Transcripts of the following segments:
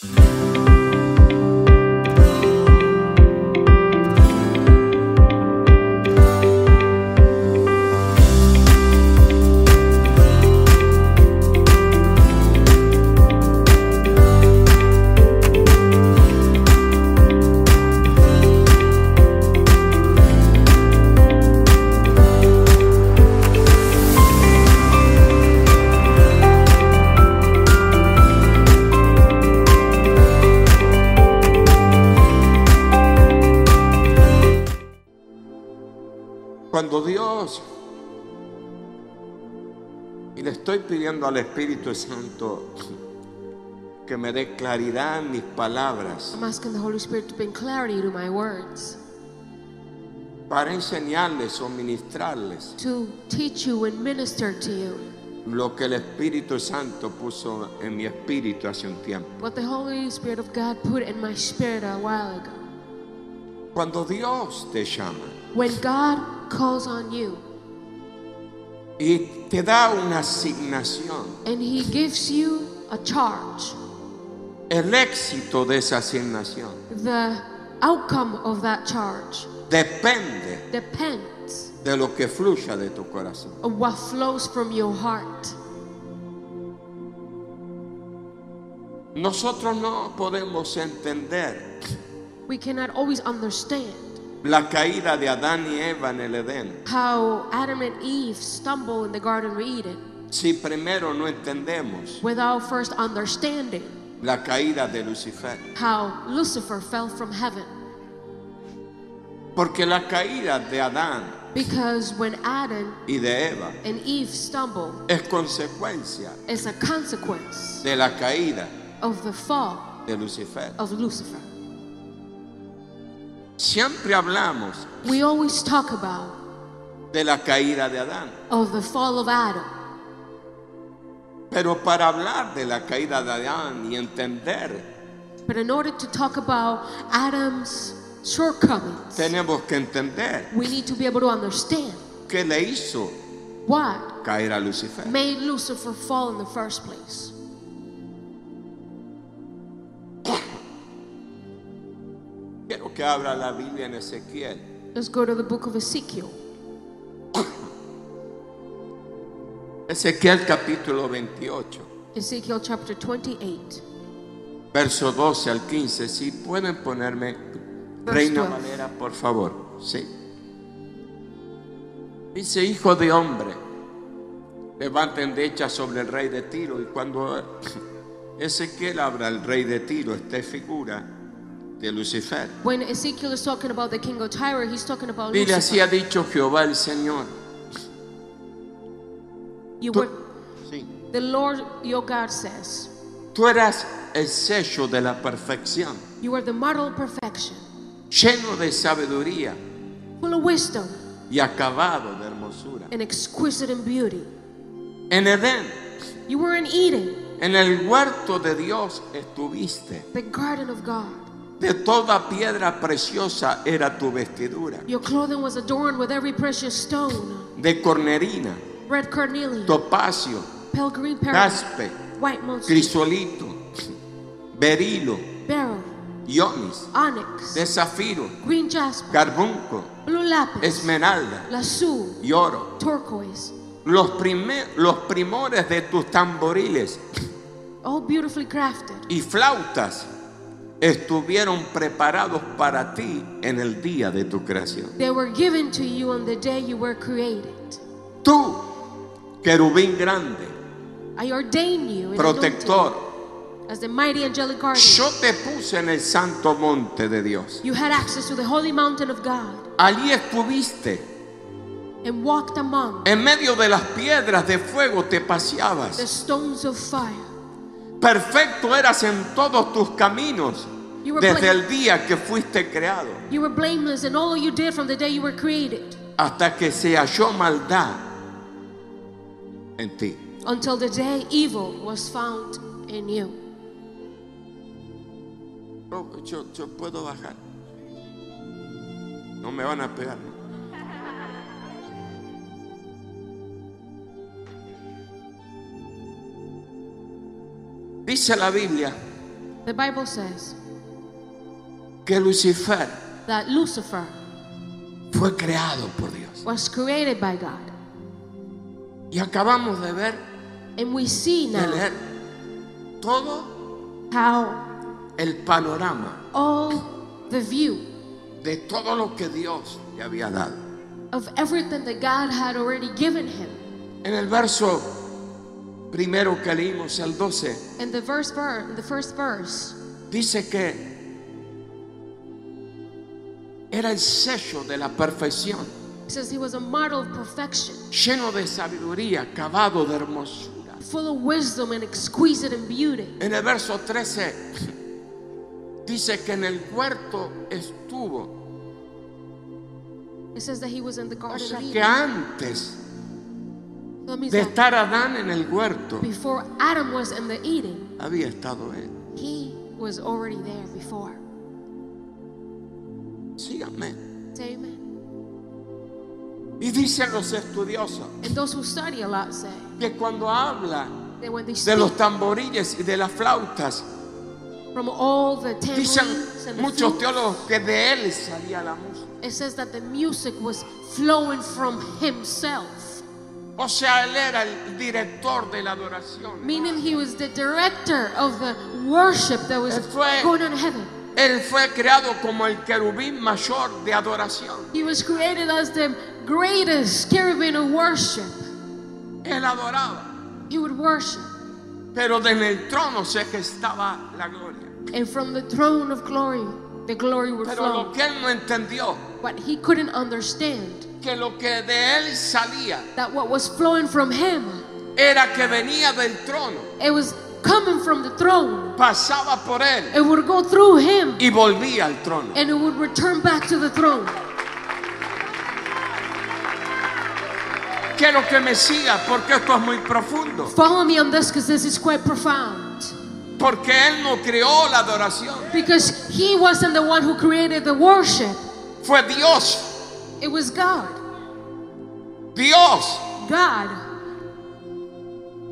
Cuando pidiendo al Espíritu Santo que me dé claridad en mis palabras I'm asking the Holy Spirit to bring clarity to my words, para enseñarles o ministrarles to teach you and minister to you lo que el Espíritu Santo puso en mi espíritu hace un tiempo. what the Holy Spirit of God put in my spirit a while ago. Cuando Dios te llama When God calls on you y te da una asignación, and He gives you a charge, el éxito de esa asignación the outcome of that charge depende depends de lo que fluya de tu corazón. on what flows from your heart. Nosotros no podemos entender We cannot always understand la caída de Adán y Eva en el Edén how Adam and Eve stumble in the Garden of Eden si primero no entendemos without first understanding la caída de Lucifer. how Lucifer fell from heaven. Porque la caída de Adán Because when Adam y de Eva and Eve stumble, es consecuencia it's a consequence de la caída of the fall de Lucifer. of Lucifer. Siempre hablamos We always talk about de la caída de Adán, of the fall of Adam. pero para hablar de la caída de Adán y entender, But in order to talk about Adam's shortcomings, tenemos que entender we need to be able to understand qué le hizo what caer a Lucifer. made Lucifer fall in the first place. Que abra la Biblia en Ezequiel. Let's go to the book of Ezekiel. Ezequiel capítulo 28, Ezekiel chapter 28. verso 12 al 15. Si pueden ponerme Verse Reina 12. Valera, por favor. Sí. Dice, hijo de hombre, levanten decha sobre el rey de Tiro. Y cuando Ezequiel habla el rey de Tiro, esta figura de Lucifer. When Ezekiel is talking about the king of Tyre, he's talking about Dile, así ha Lucifer. dicho Jehová el Señor. You Tú, were, sí. the Lord your God says, Tú eras el sello de la perfección, You are the model of perfection, lleno de sabiduría full of wisdom y acabado de hermosura. and exquisite in beauty. En Edén, You were in Eden, en el huerto de Dios estuviste. the garden of God. De toda piedra preciosa era tu vestidura. Your clothing was adorned with every precious stone De cornerina, red carnelian, topacio, pale green pearl, caspe, white mosaic, crisolito, berilo, beryl, ionis, onyx, de zafiro, green jasper, carbunco, blue lapis, esmeralda lazul, y oro. turquoise, Los, prime- los primores de tus tamboriles all beautifully crafted. y flautas estuvieron preparados para ti en el día de tu creación. They were given to you on the day you were created. Tú, querubín grande, I ordain you protector, as the mighty angelic guardian. yo te puse en el santo monte de Dios. You had access to the holy mountain of God Allí estuviste, and walked among en medio de las piedras de fuego te the paseabas. stones of fire. Perfecto eras en todos tus caminos desde el día que fuiste creado, you were blameless in all you did from the day you were created hasta que se halló maldad en ti. until the day evil was found in you. Yo, yo- yo puedo bajar. No me van a pegar. Dice la Biblia The Bible says que Lucifer that Lucifer fue creado por Dios. was created by God. Y acabamos de ver, And we see de now leer todo how el panorama all the view de todo lo que Dios le había dado. of everything that God had already given him. En el verso primero que leímos, el 12, In the verse the first verse, dice que era el sello de la perfección, says he was a model of perfection, lleno de sabiduría, acabado de hermosura. full of wisdom and exquisite in beauty. En el verso 13 dice que en el huerto estuvo, It says that he was in the o Garden sea of que antes de estar Adán en el huerto, before Adam was in the Eden, había estado él. he was already there before. Síganme. Say amen. Y dicen los estudiosos And those who study a lot say que cuando habla that when they de speak los tamboriles y de las flautas, from all the dicen and the muchos flutes, teólogos que de él salía la música. it says that the music was flowing from himself, O sea, él era el director de la adoración. meaning he was the director of the worship that was fue- going on in heaven. Él fue creado como el querubín mayor de adoración. He was created as the greatest cherubim of worship. Él adoraba, He would worship, pero desde el trono se gestaba la gloria. and from the throne of glory, the glory would Pero flow. lo que él no entendió, But he couldn't understand que lo que de él salía that what was flowing from him, era que venía del trono, it was coming from the throne. pasaba por él It would go through him y volvía al trono. and it would return back to the throne. Quiero que me siga porque esto es muy profundo. Follow me on this because this is quite profound. Porque él no creó la adoración, Because he wasn't the one who created the worship, fue Dios. It was God. Dios. God.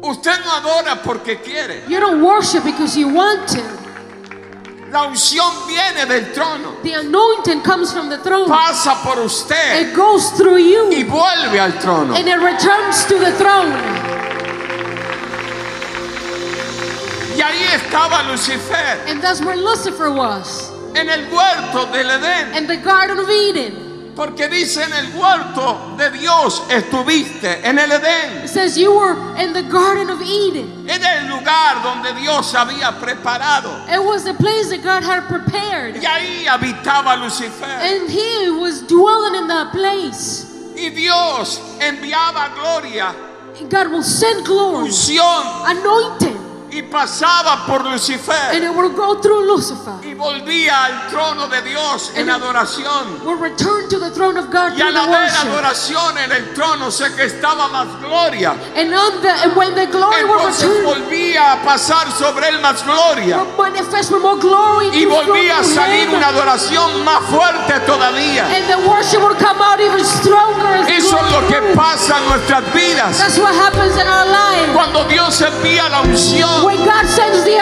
Usted no adora porque quiere. You don't worship because you want to. La unción viene del trono, The anointing comes from the throne. pasa por usted It goes through y you vuelve al trono. and it returns to the throne. Y ahí estaba Lucifer And that's where Lucifer was en el huerto del Edén. in the Garden of Eden. Porque dice en el huerto de Dios estuviste, en el Edén. It says you were in the Garden of Eden. Era el lugar donde Dios había preparado. It was the place that God had prepared. Y ahí habitaba Lucifer. And he was dwelling in that place. Y Dios enviaba gloria, God will send glory, unción, anointing, y pasaba por Lucifer. and it will go through Lucifer. Y volvía al trono de Dios en adoración. Will return to the throne of God Y al haber adoración en el trono sé que estaba más gloria. And on the and when the glory will Entonces return, volvía a pasar sobre él más gloria. will more glory. Y volvía a salir una adoración más fuerte todavía. And the worship will come out even stronger. Eso es lo que pasa en nuestras vidas. That's what happens in our life. Cuando Dios envía la unción When God sends the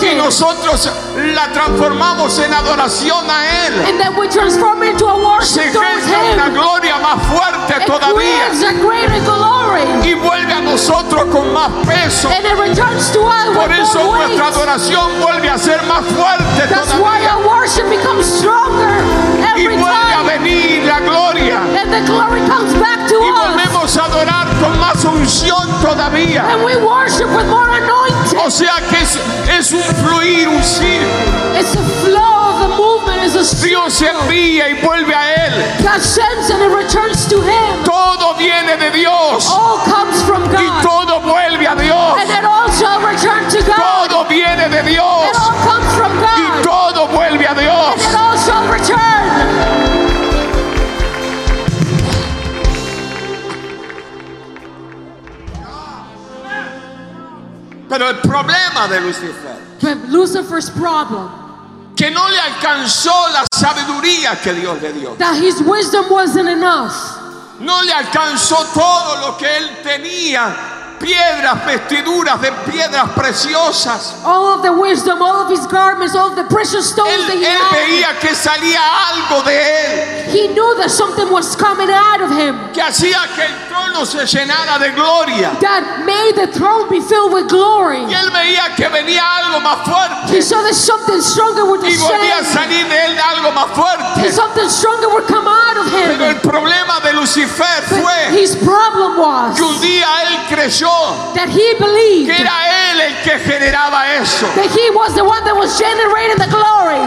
y nosotros la transformamos en adoración a Él. and then we transform it into a Se worship gesta una gloria más fuerte It todavía. creates a greater glory. Y vuelve a nosotros con más peso. And it returns to us Por with eso more weight. nuestra adoración vuelve a ser más fuerte That's why todavía. our worship becomes stronger Y vuelve a venir la gloria. And the glory comes back to Y us. Volvemos a adorar con más unción todavía. And we worship with more anointing. O sea que es, es un fluir, un círculo. It's the flow of the movement. It's a. Dios envía y vuelve a Él. God sends and it returns to Him. Todo viene de Dios All comes from y God. todo vuelve a Dios. And it all shall return to God. Todo viene de Dios Pero el problema de Lucifer, But Lucifer's problem, que no le alcanzó la sabiduría que Dios le dio. that his wisdom wasn't enough. No le alcanzó todo lo que él tenía. Piedras, vestiduras de piedras preciosas. All of the wisdom, all of his garments, all of the precious stones Él, that he él had. veía que salía algo de él He knew that something was coming out of him que hacía que el trono se llenara de gloria. that made the throne be filled with glory. Y él veía que venía algo más He fuerte saw that something stronger would y volvía a salir de él algo más fuerte. Something stronger would come out of Pero el him. problema de Lucifer But fue his problem was que un día él creyó that he believed que era él el que generaba eso. that he was the one that was generating the glory.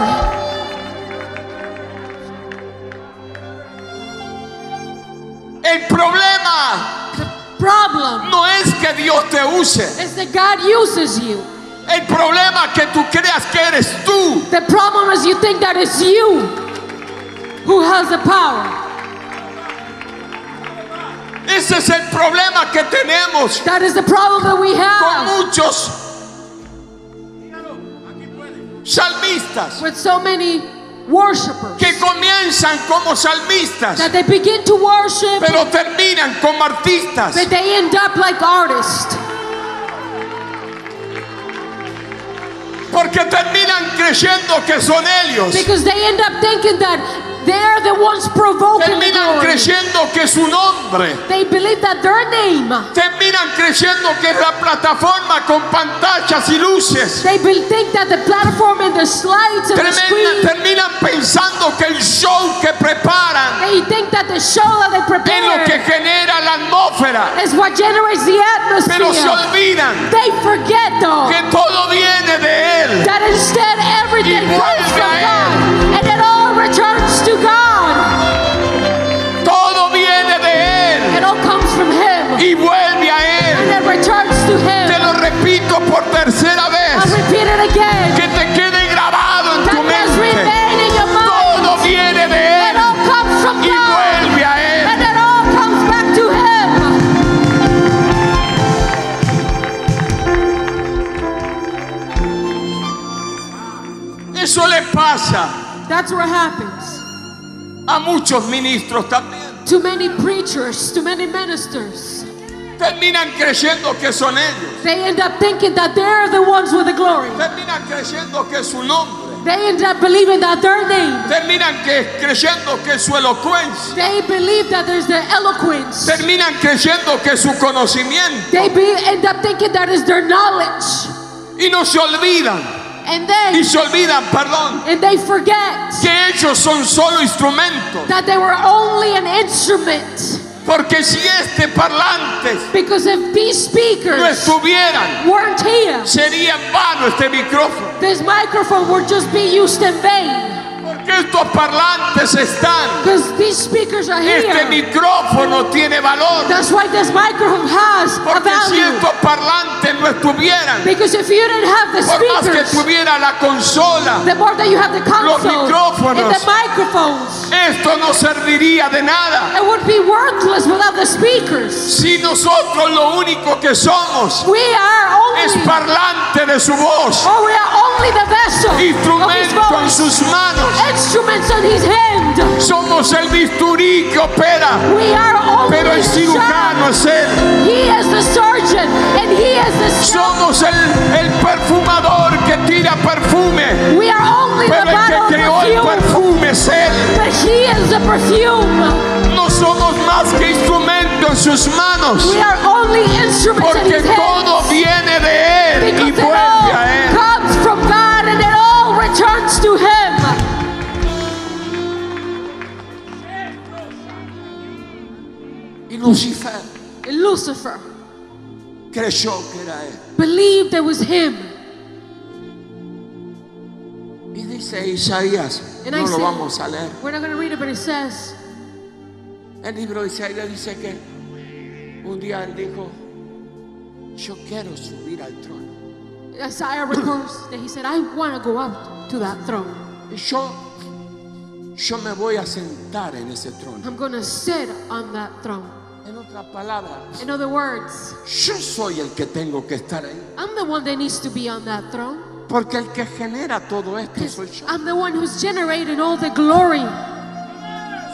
El problema Problem no es que Dios te use. is that God uses you. El problema es que tú creas que eres tú. The problem is you think that it's you who has the power. Ese es el problema que tenemos That is the problem that we con have muchos salmistas with so many worshipers. que comienzan como salmistas, That they begin to worship, pero terminan como artistas. but they end up like artists. Porque terminan creyendo que son ellos. Because they end up thinking that they're the ones provoking the Terminan glory. creyendo que su nombre. They believe that their name, Terminan creyendo que es la plataforma con pantallas y luces. they think that the platform and the slides and the Terminan, screen, terminan pensando que el show que preparan they think that the show that they es lo que prepare genera la atmósfera. is what generates the Pero se atmosphere. olvidan They forget though que todo viene de Él. that instead everything comes from God por tercera I'll vez. repeat it again. Que te quede grabado en tu That must mente. remain in your mind. Todo viene de It Él. all comes from Y God. vuelve a Él. And it all comes back to Him. Eso le pasa That's what happens. a muchos ministros también. To many preachers, to many ministers, Terminan creyendo que son ellos. they end up thinking that they're the ones with the glory. Terminan creyendo que su nombre. They end up believing that their name. Terminan que, creyendo que su elocuencia. They believe that there's their eloquence. Terminan creyendo que su conocimiento. They be, end up thinking that is their knowledge. Y no se olvidan. And Y then, se olvidan, perdón, and they forget que ellos son solo instrumentos. that they were only an instrument. Porque si este parlante Because if these no speakers estuvieran, weren't here, sería en vano este micrófono. this microphone would just be used in vain. Porque estos parlantes están. Because these speakers are Este here. micrófono tiene valor. That's why this microphone has a Porque si estos parlantes no estuvieran, Because if you didn't have the por más que tuviera la consola, the more that you have the console and micrófonos. the microphones, esto no serviría de nada. it would be worthless without the speakers. Si nosotros lo único que somos We are es only, parlante de su voz, or we are only the vessel of his instrumento en sus manos, instruments in his hand. somos el bisturí que opera, We are only pero el cirujano es él. He is the surgeon and he is the. Somos el, el perfumador que tira perfume, We are only the pero el que creó el perfume, es él. but he is the perfume. No somos más que instrumento en sus manos, We are only instruments in porque todo viene de él y Because vuelve a él. comes from God and it all returns to Him. Y Lucifer Lucifer que era él. believed it was Him. Dice Isaías, And no I lo vamos a leer. We're not going to read it, but it says, El libro de Isaías dice que un día él dijo, yo quiero subir al trono. Isaiah records that he said, I want to go up to that throne. Y yo, yo me voy a sentar en ese trono. I'm going to sit on that throne. En otras palabras, In other words, yo soy el que tengo que estar ahí. I'm the one that needs to be on that throne. Porque el que genera todo esto soy yo. I'm the one who's generating all the glory.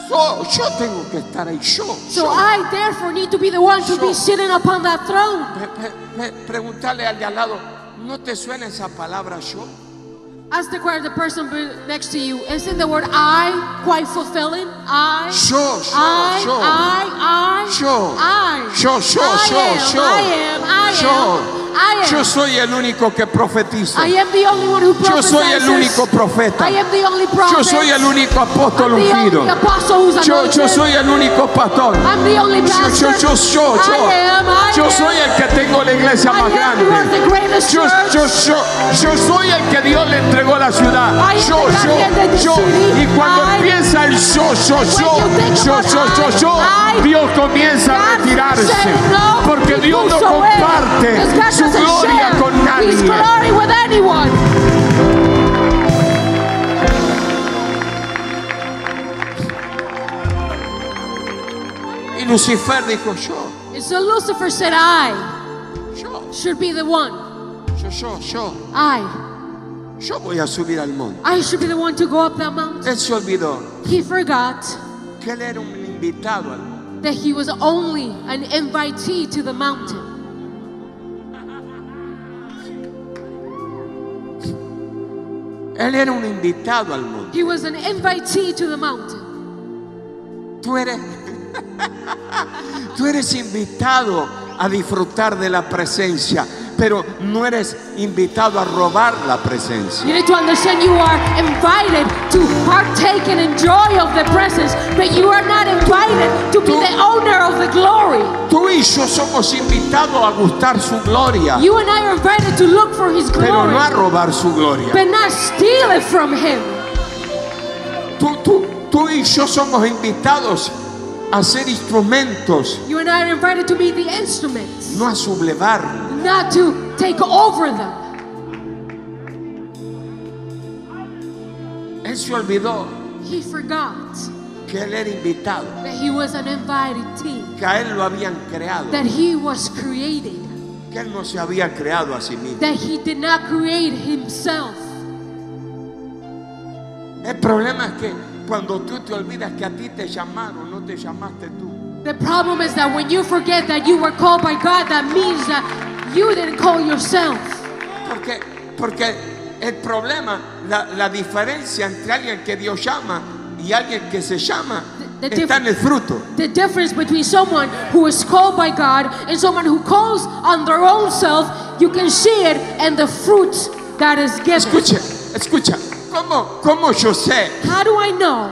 So- yo tengo que estar ahí. Yo. So yo. I therefore need to be the one to be sitting upon that throne. Pre- pre- pre- preguntarle al de al lado, ¿no te suena esa palabra yo? Ask the question, the person next to you. Isn't the word I quite fulfilling? I. Yo, yo, I, yo. I, I, Yo. I. Yo, yo, I yo, am, yo. I am, I Yo. am, I am. Yo soy el único que who Yo soy el único profeta. Yo soy el único apóstol ungido. Yo, yo soy el único pastor. Yo, yo, yo, yo, yo. Yo soy el que tengo la iglesia más grande. Yo, yo, yo, yo soy el que Dios le entregó la ciudad. Yo, yo, yo. Y cuando empieza el yo, yo, yo, yo, yo, yo, yo, Dios comienza a retirarse. Porque Dios no comparte su doesn't share His glory with anyone. Y Lucifer dijo yo, And so Lucifer said, I yo, should be the one. yo, yo, yo. I. Yo voy a subir al monte. I should be the one to go up that mountain. Él se olvidó He forgot que él era un invitado al monte. that he was only an invitee to the mountain. Él era un invitado al monte. He was an invitee to the mountain. Tú eres, tú eres invitado a disfrutar de la presencia, pero no eres invitado a robar la presencia. You need to understand you are invited to partake and enjoy of the presence, but you are not invited to be the owner of the glory. Tú y yo somos invitados a gustar su gloria, You and I are invited to look for his pero no a glory, robar su gloria. but not steal it from him. Tú, tú, tú y yo somos invitados a ser instrumentos, You and I are invited to be the instruments, no a sublevar. not to take over them. Él se olvidó He forgot que él era invitado, that he was an invited team, que a él lo habían creado, that he was created, que él no se había creado a sí mismo. that he did not create himself. El problema es que cuando tú te olvidas que a ti te llamaron, no te llamaste tú. The problem is that when you forget that you were called by God, that means that you didn't call yourself. Porque, porque el problema, la, la diferencia entre alguien que Dios llama y alguien que se llama The- the está en el fruto. The difference between someone who is called by God and someone who calls on their own self, you can see it in the fruit that is given. Escucha, escucha. ¿Cómo, ¿Cómo yo sé? How do I know?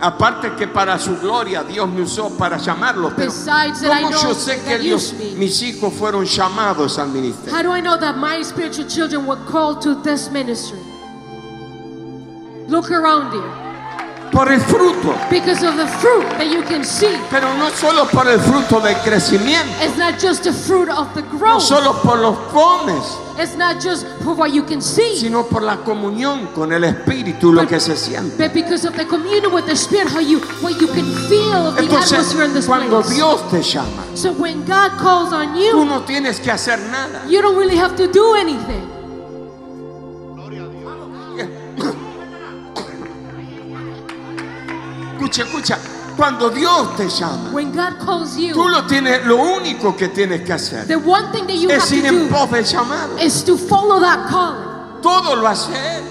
Aparte que para su gloria Dios me usó para llamarlos. Pero Besides that I ¿Cómo know yo sé que me. mis hijos fueron llamados al ministerio? How do I know that my spiritual children were called to this ministry? Look around here. Por el fruto. Because of the fruit that you can see. Pero no solo por el fruto del crecimiento. It's not just the fruit of the No growth. solo por los pones. It's not just for what you can see. sino por la comunión con el Espíritu, lo que se siente. But because of the communion with the Spirit, how you what you can feel the atmosphere in Entonces, this cuando place. Dios te llama, So when God calls on tú you, no tienes que hacer nada. you don't really have to do anything. Escucha, escucha. Cuando Dios te llama, When God calls tú you, lo tienes, lo único que tienes que hacer the one thing that you es have ir en pos del llamado. is to follow that calling. Todo lo hace Él.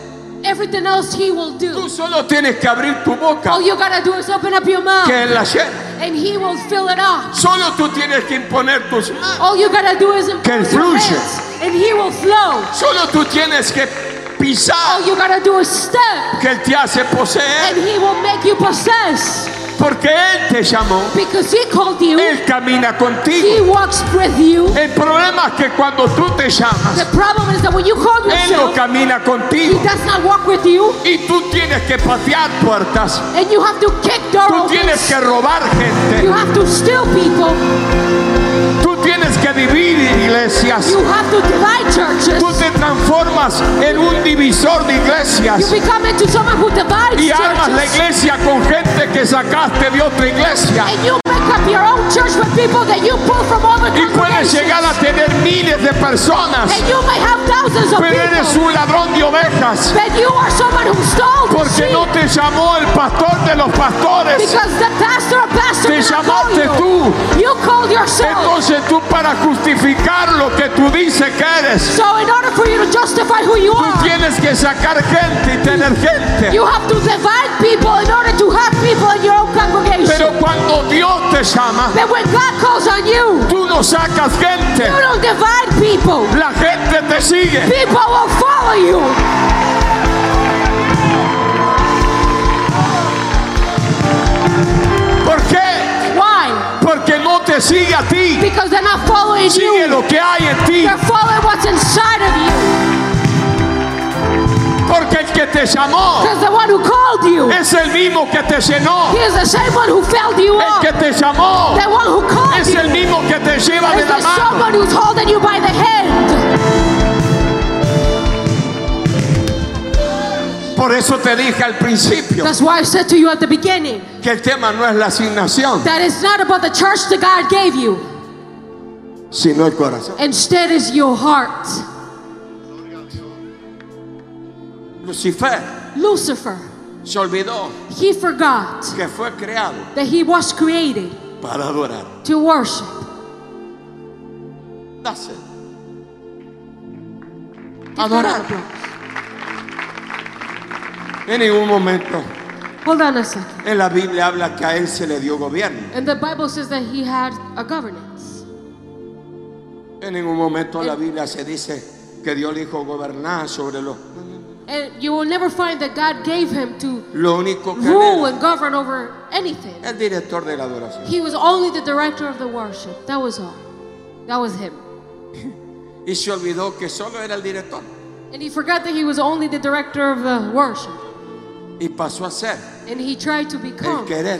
Everything else He will Tú do. solo tienes que abrir tu boca, All you gotta do is open up your mouth, que Él la llena. and He will fill it up. Solo tú tienes que imponer tus manos. All you gotta do is Que Él fluye. and He will flow. Solo tú tienes que All pisar, you gotta do is step, que Él te hace and poseer. He will make you possess. Porque Él te llamó. Because He called you, Él camina He contigo. walks with you. El problema es que cuando tú te llamas, The problem is that when you call Él no yourself, camina He contigo. does not walk with you, Y tú tienes que patear puertas. and you have to kick door Tú tienes opens. que robar You gente. have to steal people. Tú tienes que dividir iglesias. You have to divide churches. Tú te transformas en un divisor de You iglesias. become into someone who divides Y armas la iglesia con gente que sacaste de otra iglesia. And you up your own church with people that you pull from other Y puedes llegar a tener miles de personas. And you may have thousands of Pero eres people. un ladrón de ovejas. But you are someone who stole Porque no te llamó el pastor de los pastores. Because the pastor of pastors Te llamaste you. tú. You called yourself. Entonces tú para justificar lo que tú dices que eres, So in order for you to justify who you tú are, tienes que sacar gente y tener gente. you have to divide people in order to have people in your own congregation. Pero cuando Dios te llama, when God calls on you, tú no sacas gente. you don't divide people. La gente te sigue. People will follow you. ¿Por qué? Why? Porque no te sigue a ti. Because they're not following Sigue you. lo que hay en ti. They're following what's inside of you. Porque el que te llamó Because the one who called you, es el mismo que te llenó. he is the same one who filled you El up. que te llamó The one who called es el mismo que te lleva de la mano. someone who's holding you by the hand. Por eso te dije al principio That's why I said to you at the beginning que el tema no es la asignación, that it's not about the church that God gave you. sino el corazón. Instead, is your heart. Lucifer Lucifer, se olvidó he forgot que fue creado that he was created para adorar. to worship. That's it. Adorar. En ningún momento Hold on a second. en la Biblia habla que a él se le dio gobierno. And the Bible says that he had a governance. En ningún momento en la Biblia se dice que Dios le dijo gobernar sobre los. And you will never find that God gave him to Lo único que rule and govern over anything. el director de la adoración. He was only the director of the worship. That was all. That was him. Y se olvidó que solo era el director. And he forgot that he was only the director of the worship. Y pasó a ser And he tried to el become querer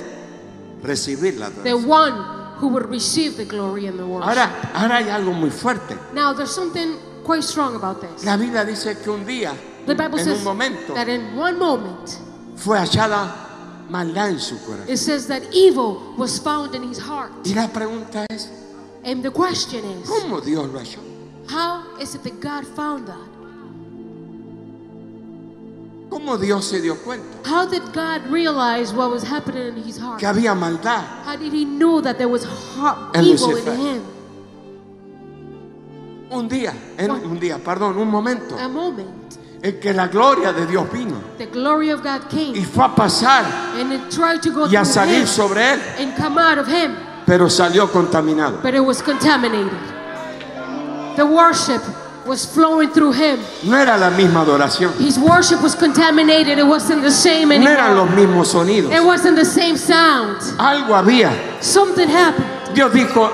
recibir la the one who would receive the glory and the worship. Ahora, ahora hay algo muy fuerte. Now, there's something quite strong about this. La Biblia dice que un día, The Bible en says un momento, that in one moment, fue hallada maldad en su corazón. it says that evil was found in his heart. Y la pregunta es, And the question is, ¿cómo Dios lo halló? how is it that God found that? ¿Cómo Dios se dio cuenta How did God realize what was happening in his heart? que había maldad? How did he know that there was heart, evil in Lucifer. him? Un día, en un día, perdón, un momento, A moment, en que la gloria de Dios vino the glory of God y came fue a pasar and it tried to go y a salir him sobre él, and come out of him, pero salió contaminado. but it was contaminated. The worship was flowing through him. No era la misma adoración, His worship was contaminated. It wasn't the same no eran los anymore. mismos sonidos. It wasn't the same sound. Algo había. Something happened. Dios dijo,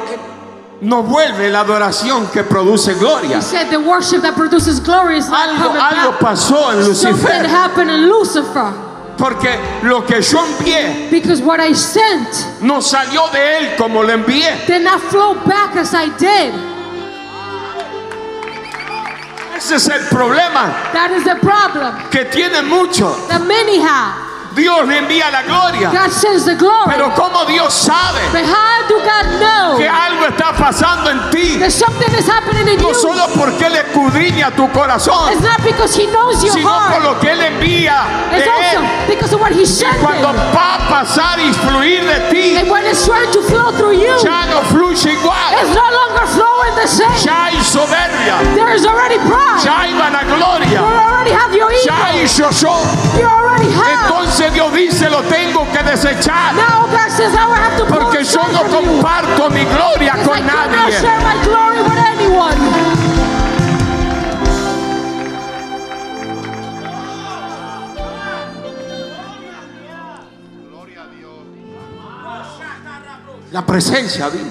no vuelve la adoración que produce gloria. He said the worship that produces glory is not Algo, algo pasó en Lucifer, happened in Lucifer porque lo que yo envié because what I sent no salió de él como lo envié. did not flow back as I did. Ese es el problema That is the problem que tiene mucho. that many have. Dios le envía la gloria, God sends the glory, pero como Dios sabe but how do God know que algo está pasando en ti, that something is happening in no you? solo porque Él escudriña tu corazón, It's not because He knows your sino por lo que Él envía de It's also because of what He sent Cuando him. va a pasar y fluir de ti, And when it's trying to flow through you, ya no fluye igual. it's no longer flowing the same. Ya hay soberbia, There is already pride. ya hay vanagloria, Entonces Dios dice, lo tengo que desechar. Now God says, I will have to Porque yo no comparto mi gloria Because con nadie. share my glory with anyone. La presencia vino,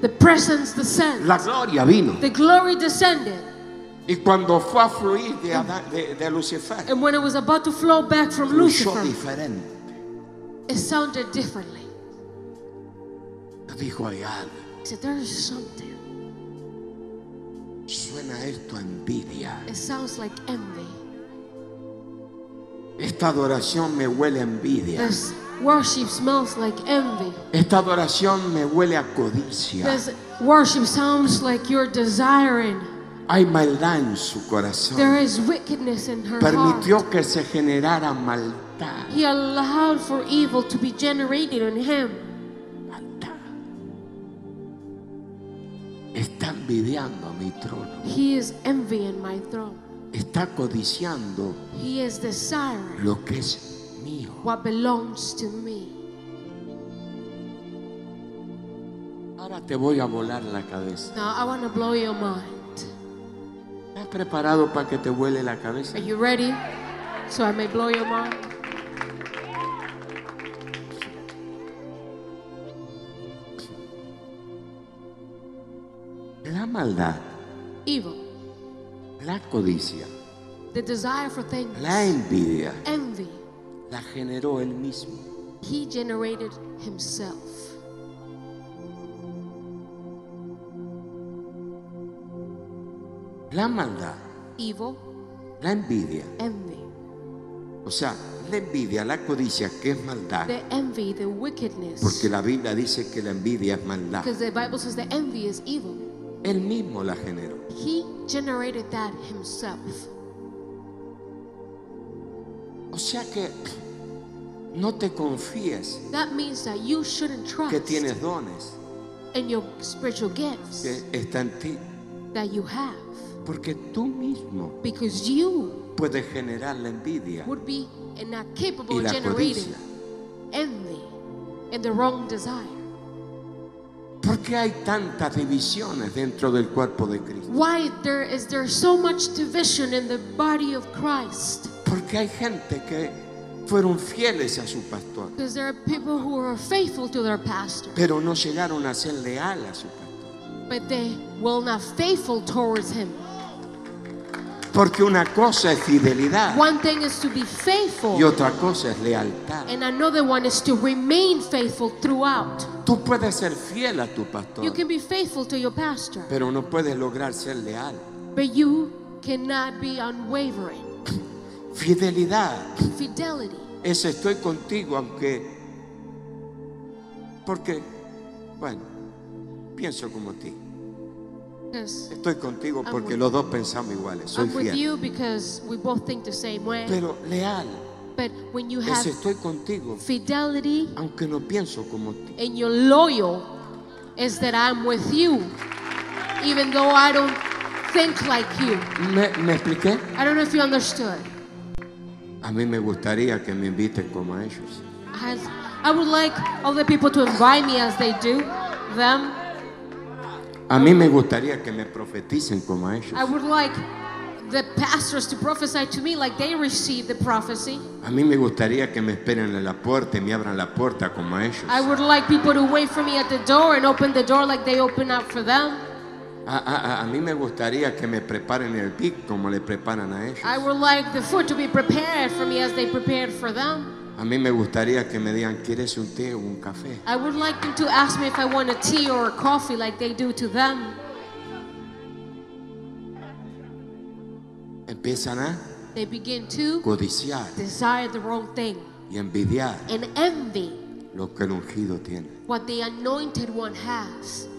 The presence descended. la gloria vino. The glory descended. Y cuando fue a fluir de, Adán- de- de Lucifer, And when it was about to flow back from fluyó Lucifer, diferente. it sounded differently. Dijo hay algo. He said, There is something. Suena esto a envidia. It sounds like envy. Esta adoración me huele a envidia. This worship smells like envy. Esta adoración me huele a codicia. This worship sounds like you're desiring hay maldad en su corazón. There is wickedness in her heart. Permitió que se generara maldad. He allowed for evil to be generated in him. Maldad. Está envidiando mi trono. He is envying my throne. Está codiciando He is desiring lo que es mío. what belongs to me. Ahora te voy a volar la cabeza. Now I want to blow your mind. ¿Estás preparado para que te vuele la cabeza? Are you ready? So I may blow your mind. La maldad, Evil, la codicia, the desire for things, la envidia, envy, la generó él mismo. he generated himself. La maldad, Evil, la envidia, envy. o sea, la envidia, la codicia, que es maldad, The envy, the wickedness. porque la Biblia dice que la envidia es maldad. Because the Bible says the envy is evil. Él mismo la generó. He generated that himself. O sea que no te confíes That means that you shouldn't trust que tienes dones, in your spiritual gifts que está en ti, that you have. Porque tú mismo Because you puedes generar la envidia would be and not capable y of la generating codicia. envy and the wrong desire. ¿Por qué hay tantas divisiones dentro del cuerpo de Cristo? Why there is there so much division in the body of Christ? Porque hay gente que fueron fieles a su pastor, Because there are people who are faithful to their pastor, pero no llegaron a ser leal a su pastor. but they will not faithful towards him. Porque una cosa es fidelidad One thing is to be faithful, y otra cosa es lealtad. and another one is to remain faithful throughout. Tú puedes ser fiel a tu pastor, You can be faithful to your pastor, pero no puedes lograr ser leal. but you cannot be unwavering. Fidelidad Fidelity es estoy contigo aunque... Porque, bueno, pienso como ti. Estoy contigo I'm porque with- los dos pensamos iguales. Soy I'm with fiel. you because we both think the same way. Pero leal But when you es have estoy contigo fidelity aunque no pienso como ti. and you're loyal, is that I'm with you, even though I don't think like you. ¿Me, me expliqué? I don't know if you understood. A mí me gustaría que me inviten como a ellos. I, I would like other people to invite me as they do them. A mí me gustaría que me profeticen como a ellos. I would like the pastors to prophesy to me like they received the prophecy. A mí me gustaría que me esperen en la puerta y me abran la puerta como a ellos. I would like people to wait for me at the door and open the door like they open up for them. A, a- a- mí me gustaría que me preparen el pic como le preparan a ellos. I would like the food to be prepared for me as they prepared for them. A mí me gustaría que me digan, ¿quieres un té o un café? I would like them to ask me if I want a tea or a coffee like they do to them. Empiezan a They begin to codiciar desire the wrong thing y envidiar and envy lo que el ungido tiene. what the anointed one has.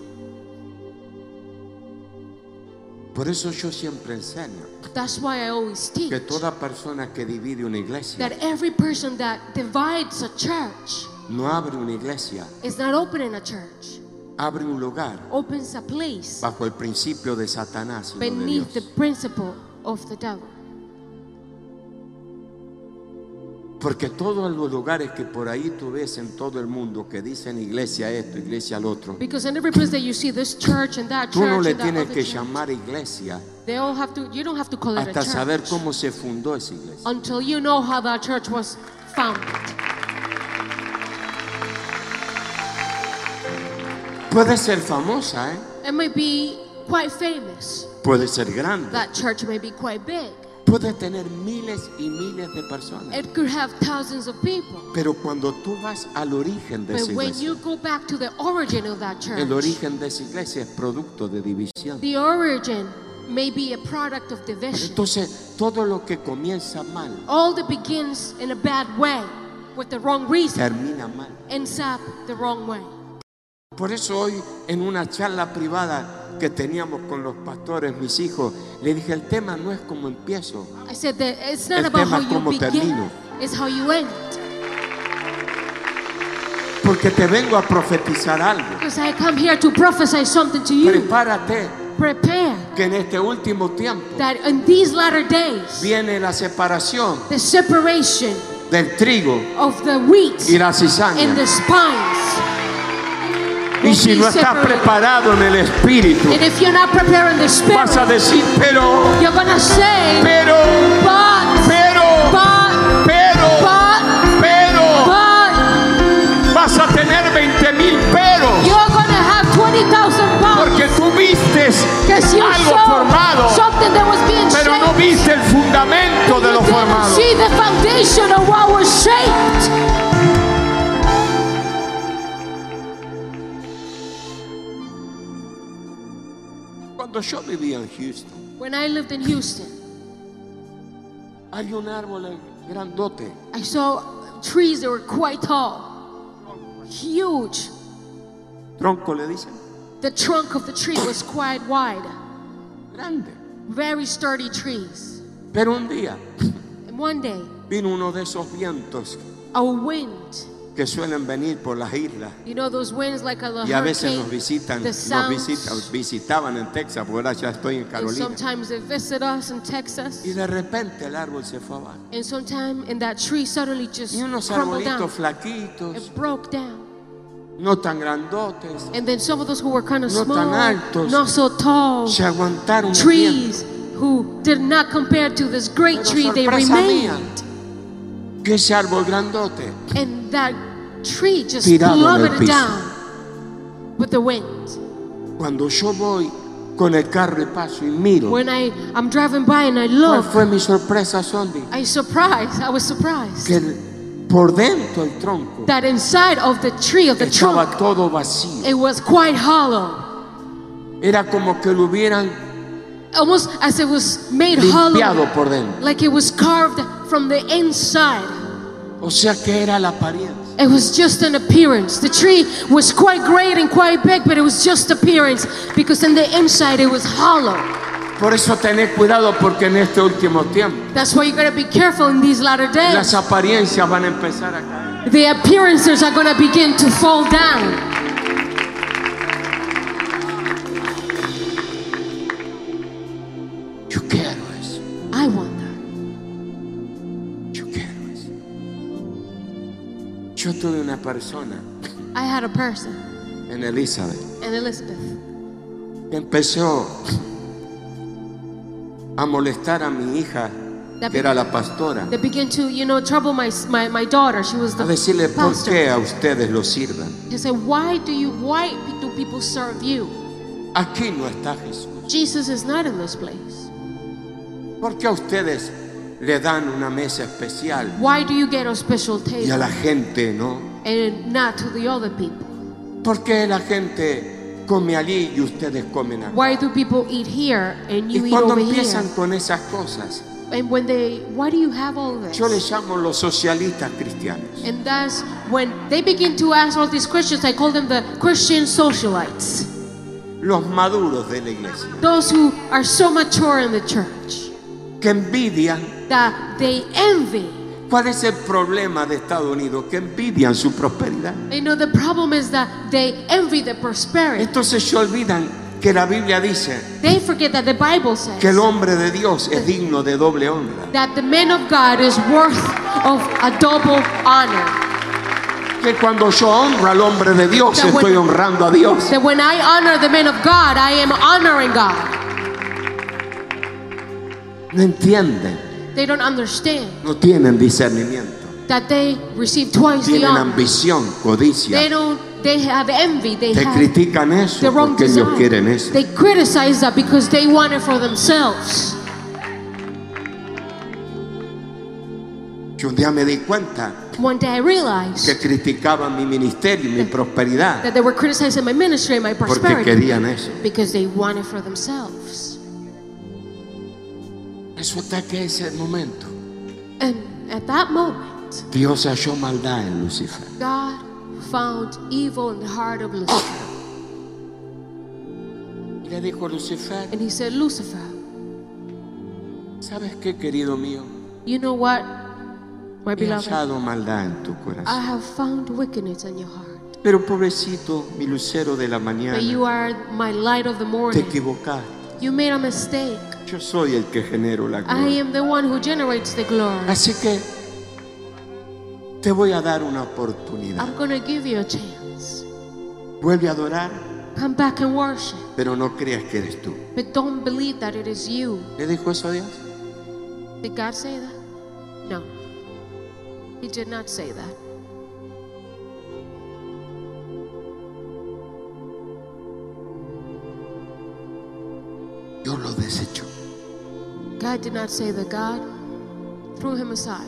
Por eso yo siempre enseño That's why I always teach que toda persona que divide una iglesia that every person that divides a church no abre una iglesia, is not opening a church, abre un lugar opens a place bajo el principio de Satanás y no de beneath the principle of the devil. Porque todos los lugares que por ahí tú ves en todo el mundo que dicen iglesia esto, iglesia al otro, Because in every place that you see this church and that tú no le and that tienes other que church, llamar iglesia they all have to. You don't have to call it a hasta saber church cómo se fundó esa iglesia. until you know how that church was founded. Puede ser famosa, ¿eh? It may be quite famous. puede ser grande, That church may be quite big. Puede tener miles y miles de personas. It could have thousands of people. Pero cuando tú vas al origen de esa But when iglesia, you go back to the origin of that church, el origen de esa iglesia es producto de división. the origin may be a product of division. Entonces, todo lo que comienza mal All that begins in a bad way with the wrong reason termina mal. ends up the wrong way. Por eso hoy en una charla privada que teníamos con los pastores, mis hijos, le dije, el tema no es como empiezo, I said that it's not El about tema how es you cómo begin, termino. it's how you end. porque te vengo a profetizar algo. Because I come here to prophesy something to you. Prepárate Prepare que en este último tiempo that in these latter days, viene la separación the separation del trigo of the wheat y la and the cizaña. spines. Y si no estás preparado en el espíritu, vas a decir, pero, pero, but, pero, but, pero, but, pero, but, vas a tener 20 mil peros. you're gonna have 20,000 pounds. Porque tú vistes algo formado, pero no viste el fundamento de lo formado. Cuando yo vivía en Houston, When I lived in Houston, hay un árbol grandote, I saw trees that were quite tall, huge. tronco le dicen, The trunk of the tree was quite wide, grande. very sturdy trees. Pero un día And one day, vino uno de esos vientos a wind, que suelen venir por las islas you know those winds like a y a veces nos visitan, nos visitan, visitaban en Texas, porque ahora ya estoy en Carolina. sometimes they visit us in Texas. Y de repente el árbol se fue abajo. And sometime in that tree suddenly just Y unos crumbled down. arbolitos flaquitos, It broke down. no tan grandotes, And then some of those who were kind of No small, tan altos. not so tall, se aguantaron trees who did not compare to this great Pero tree, they mía. Que ese árbol grandote And that tree just Tirado en el plummeted piso. down with the wind. Cuando yo voy con el carro y paso y miro, When I, I'm driving by and I ¿cuál look, fue mi sorpresa, Sondi? I surprised, I was surprised Que por dentro el tronco that inside of the tree, of the estaba trunk, todo vacío. it was quite hollow. Era como que lo hubieran Almost as it was made limpiado hollow, por dentro. like it was carved from the inside. O sea que era la apariencia. It was just an appearance. The tree was quite great and quite big, but it was just appearance because in the inside it was hollow. Por eso tened cuidado porque en este último tiempo That's why you gotta be careful in these latter las days. apariencias van a empezar a caer. The appearances are gonna begin to fall down. Yo tuve una persona I had a person, en Elizabeth and Elizabeth, empezó a molestar a mi hija, that, que era la pastora, that began to, you know, trouble my, my, my daughter. She was a the decirle por qué a ustedes lo. He said, Why do you why do people serve you? Aquí no está Jesús. Jesus is not in this place. ¿Por qué a ustedes le dan una mesa especial Why do you get a special y a la table gente no? and not to the other people? ¿Por qué la gente come allí y ustedes comen acá? Why do people eat here and you Y eat cuando over empiezan here? con esas cosas, And when they, why do you have all this? yo les llamo los socialistas cristianos. And that's when they begin to ask all these questions. I call them the Christian socialites. Los maduros de la iglesia, Those who are so mature in the church que envidian. that they envy. ¿Cuál es el problema de Estados Unidos? Que envidian su prosperidad. You know, the problem is that they envy the prosperity. Entonces se olvidan que la Biblia dice They forget that the Bible says que el hombre de Dios es digno de doble honra. that the man of God is worth of a double honor. Que cuando yo honro al hombre de Dios, That when- estoy honrando a Dios. That when I honor the man of God, I am honoring God. No entienden, They don't understand no tienen discernimiento. that they receive twice the Tienen honor. ambición, They codicia. don't. They have envy. They Te have critican eso wrong porque ellos quieren desire. eso. They criticize that because they want it for themselves. Yo un día me di cuenta One day I realized que criticaban mi ministerio mi prosperidad that they were criticizing my ministry and my porque prosperity querían eso. because they want it for themselves. Hasta que ese momento And at that moment, Dios halló maldad en Lucifer. God found evil in the heart of Lucifer. le dijo Lucifer, And he said, Lucifer, ¿sabes qué, querido mío? you know what, my He beloved? hallado maldad en tu I corazón. have found wickedness in your heart. Pero pobrecito, mi lucero de la mañana, But you are my light of the te morning. equivocaste. You made a mistake. Yo soy el que genero la I gloria. am the one who generates the glory. Así que te voy a dar una oportunidad. I'm going to give you a chance. Vuelve a adorar, Come back and worship. pero no creas que eres tú. But don't believe that it is you. ¿Le dijo eso a Dios? Did God say that? No. He did not say that. Yo lo. God did not say that. God threw him aside.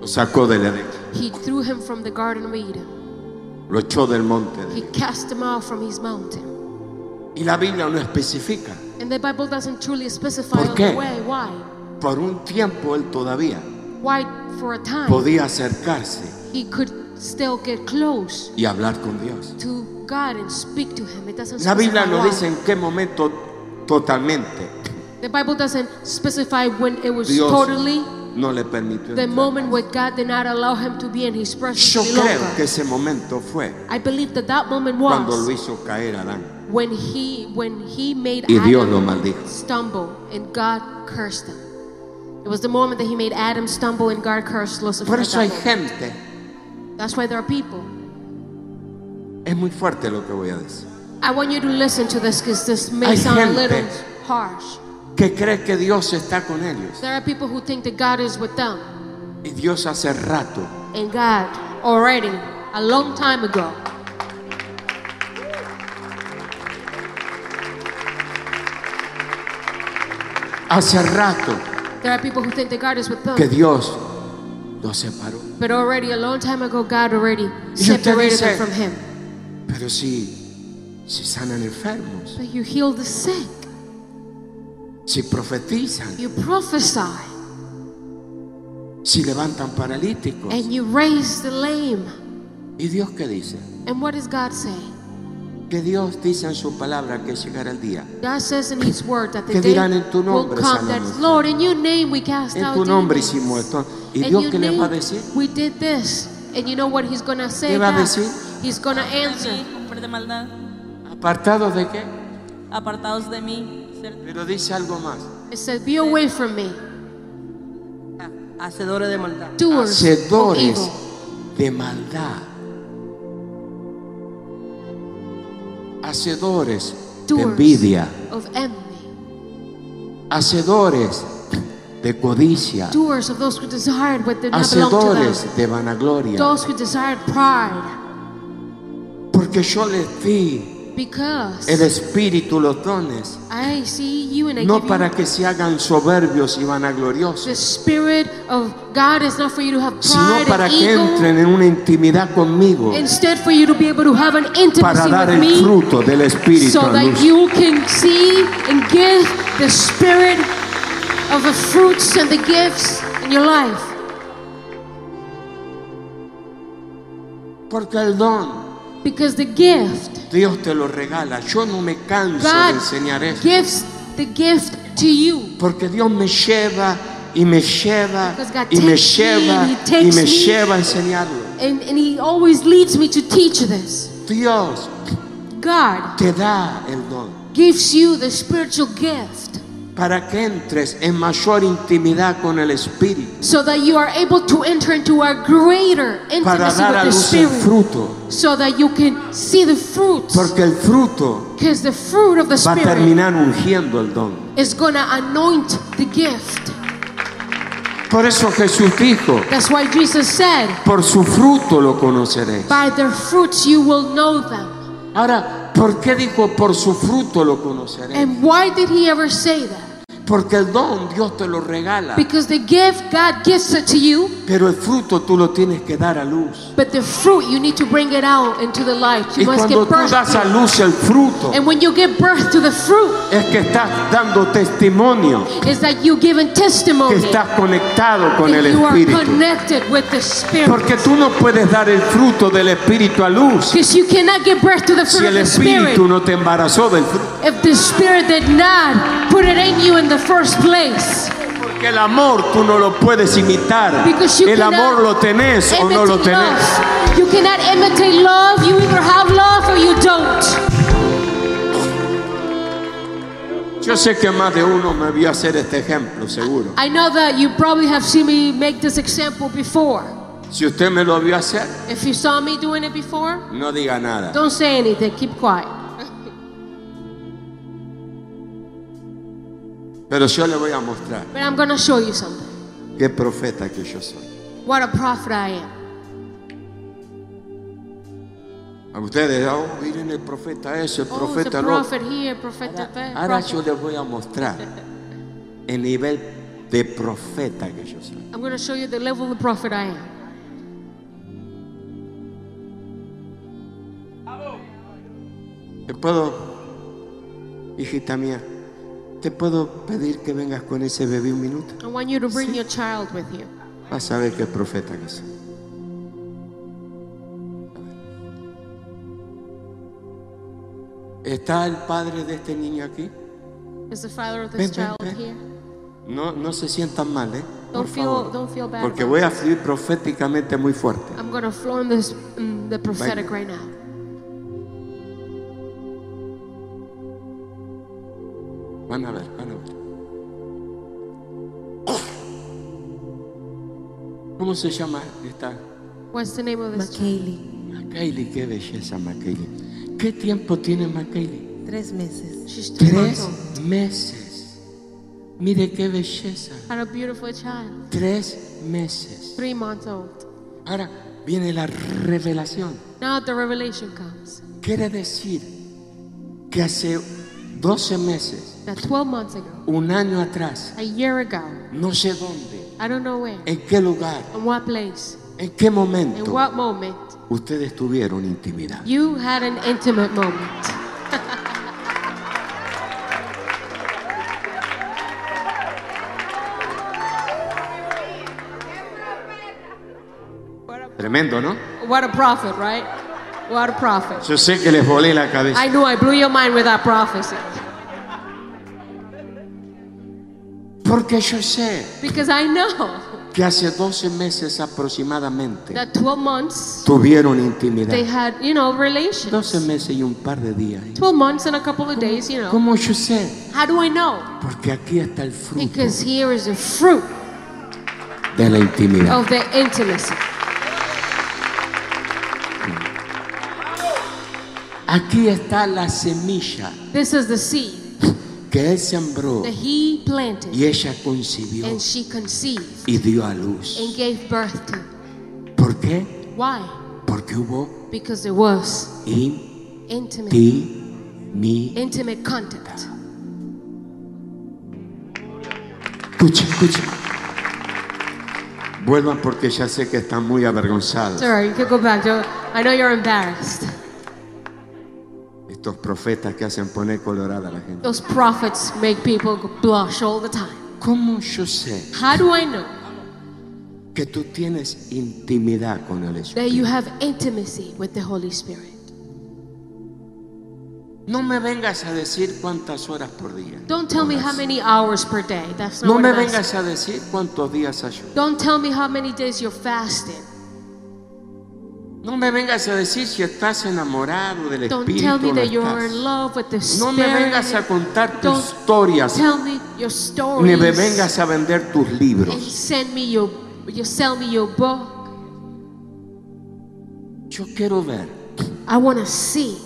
Lo sacó del Edén. He threw him from the Garden of Eden. Lo echó del monte. He cast him out from his mountain. Y la Biblia no especifica. And the Bible doesn't truly specify ¿Por qué? the way. Why? Por un tiempo él todavía Why for a time podía acercarse he could still get close y hablar con Dios. to God and speak to him. It doesn't La Biblia no dice en qué momento totalmente The Bible doesn't specify when it was Dios totally no le permitió. the moment where God did not allow him to be in his presence Yo creo longer. que ese momento fue I believe that that moment cuando was lo hizo caer Adán. when he when he made Y Dios Adam lo maldijo. stumble and God cursed him. It was the moment that he made Adam stumble and God cursed Lucifer. Por eso hay gente, That's why there are people. es muy fuerte lo que voy a decir, I want you to listen to this because this may Hay sound a gente. little harsh. que cree que Dios está con ellos. There are people who think that God is with them, Y Dios hace rato and God already a long time ago Hace rato There are people who think that God is with them. que Dios los separó. But already a long time ago, God already usted separated dice- them from Him. Pero si, si sanan enfermos, So you heal the sick, si profetizan, you prophesy, si levantan paralíticos. and you raise the lame. ¿Y Dios qué dice? And what does God say? Que Dios dice en su palabra que llegará el día. God says in His Word that the Que day dirán, "En tu will nombre come that sanamos". Lord, in Your name we cast En out tu nombre demons. hicimos esto. ¿Y Dios qué les va a name decir? we did this. And you know what He's gonna say? ¿Qué va a decir? He's gonna de answer. ¿Apartados de qué? apartados de mí, Pero dice algo más. It said, "Be away from me, hacedores de maldad. doers of Hacedores evil." de maldad. Hacedores de envidia. of envy, Hacedores de codicia. doers of those who desired what did not belong to Hacedores them, de vanagloria. those who desired pride, Porque yo les di because el espíritu, los dones. I see you and I No give para you que se hagan soberbios y the vanagloriosos, spirit of God is not for you to have sino para and que ego. entren en una intimidad conmigo, Instead, for you to be able to have an para intimacy dar with el me, fruto del espíritu so that luz. you can see and give the spirit of the fruits and the gifts in your life. Porque el don Because the gift, Dios te lo regala. Yo no me canso de enseñar eso. gives the gift to you. Porque Dios me lleva y me lleva y me lleva and He y me me. lleva a enseñarlo. And, and He always leads me to teach this. Dios God te da el don gives you the spiritual gift para que entres en mayor intimidad con el Espíritu, so that you are able to enter into a greater para intimacy dar a with the luz el Spirit. fruto. So that you can see the fruits. Porque el fruto Because the fruit of the va a Spirit terminar ungiendo el don. is going to anoint the gift. Por eso Jesús dijo, That's why Jesus said, por su fruto lo conoceréis. By their fruits you will know them. Ahora, ¿por qué dijo por su fruto lo conoceréis? And why did he ever say that? Porque el don Dios te lo regala. Because the gift, God gives it to you, Pero el fruto tú lo tienes que dar a luz. but the fruit, you need to bring it out into the light. Y You must cuando give tú das a luz el fruto, And when you give birth to the fruit, es que estás dando testimonio is that you give a que testimony estás conectado con el you are Espíritu. connected with the Spirit. Porque tú no puedes dar el fruto del Espíritu a luz Because you cannot give birth to the si fruit el of the Spirit Espíritu no te embarazó del fruto. if the Spirit did not put it in you in the first place. Porque el amor tú no lo puedes imitar. Because you El cannot amor lo tenés o no lo imitate tenés. love. You cannot imitate love. You either have love or you don't. Yo sé que más de uno me vio hacer este ejemplo, seguro. I know that you probably have seen me make this example before. Si usted me lo vio hacer, If you saw me doing it before, no diga nada. don't say anything. Keep quiet. Pero yo le voy a mostrar But I'm going to show you something. qué profeta que yo soy. What a prophet I am. A ustedes, oh, miren el profeta ese, el Oh, profeta el otro. prophet here, prophet there. Ahora prophet. yo les voy a mostrar el nivel de profeta que yo soy. I'm going to show you the level of the prophet I am. Te puedo, hijita mía, te puedo pedir que vengas con ese bebé un minuto. I want you to bring your child with you. Vas a ver qué profeta que soy. ¿Está el padre de este niño aquí? Is the father of this ven, child ven. here? No, no se sientan mal, ¿eh? Por Don't feel, favor. don't feel bad. Porque voy a fluir proféticamente muy fuerte. I'm going to flow in this, in the prophetic right now. Van a ver, van a ver. ¿Cómo se llama esta? What's the name of this? McKaylee, qué belleza, Makaylee. ¿Qué tiempo tiene Makaylee? tres meses. She's Tres meses. Mire qué belleza. Had a beautiful child. Tres meses. Three months old. Ahora viene la revelación. Now the revelation comes Quiere decir que hace 12 meses, that 12 months ago, un año atrás, a year ago, no sé dónde, I don't know where, en qué lugar, in what place, en qué in momento what moment, ustedes tuvieron intimidad. you had an intimate moment. Tremendo, ¿no? What a prophet, right? What a prophet. Yo sé que les volé la cabeza. I knew I blew your mind with that prophecy. Porque yo sé Because I know que hace 12 meses aproximadamente that 12 months tuvieron intimidad. they had, you know, 12 relations. meses y un par de días. 12 months and a couple of days, you know. ¿Cómo yo sé? How do I know? Porque aquí está el fruto Because here is the fruit de la intimidad. of the intimacy. Aquí está la semilla This is the seed que él sembró that he planted y ella concibió and she conceived y dio a luz. and gave birth to. ¿Por qué? Why? Porque hubo Because there was intimate, intimidad. intimate contact. Escucha, escucha. Vuelvan porque ya sé que están muy avergonzados. Sorry, you can go back. Joe. I know you're embarrassed. Estos profetas que hacen poner colorada a la gente. Those prophets make people blush all the time. ¿Cómo yo sé How do I know que tú tienes intimidad con el that you Espíritu? have intimacy with the Holy Spirit? No me vengas a decir cuántas horas por día. Don't tell me how many hours per day. That's not No what me I'm asking. vengas a decir cuántos días ayuno. Don't tell me how many days you're fasting. No me vengas a decir si estás enamorado del Don't Espíritu tell me that you're estás. in love with the No me vengas a contar tus Don't historias, Tell me your ni me stories. vengas a vender tus And libros. send me your, you sell me your book. Yo quiero ver I want to see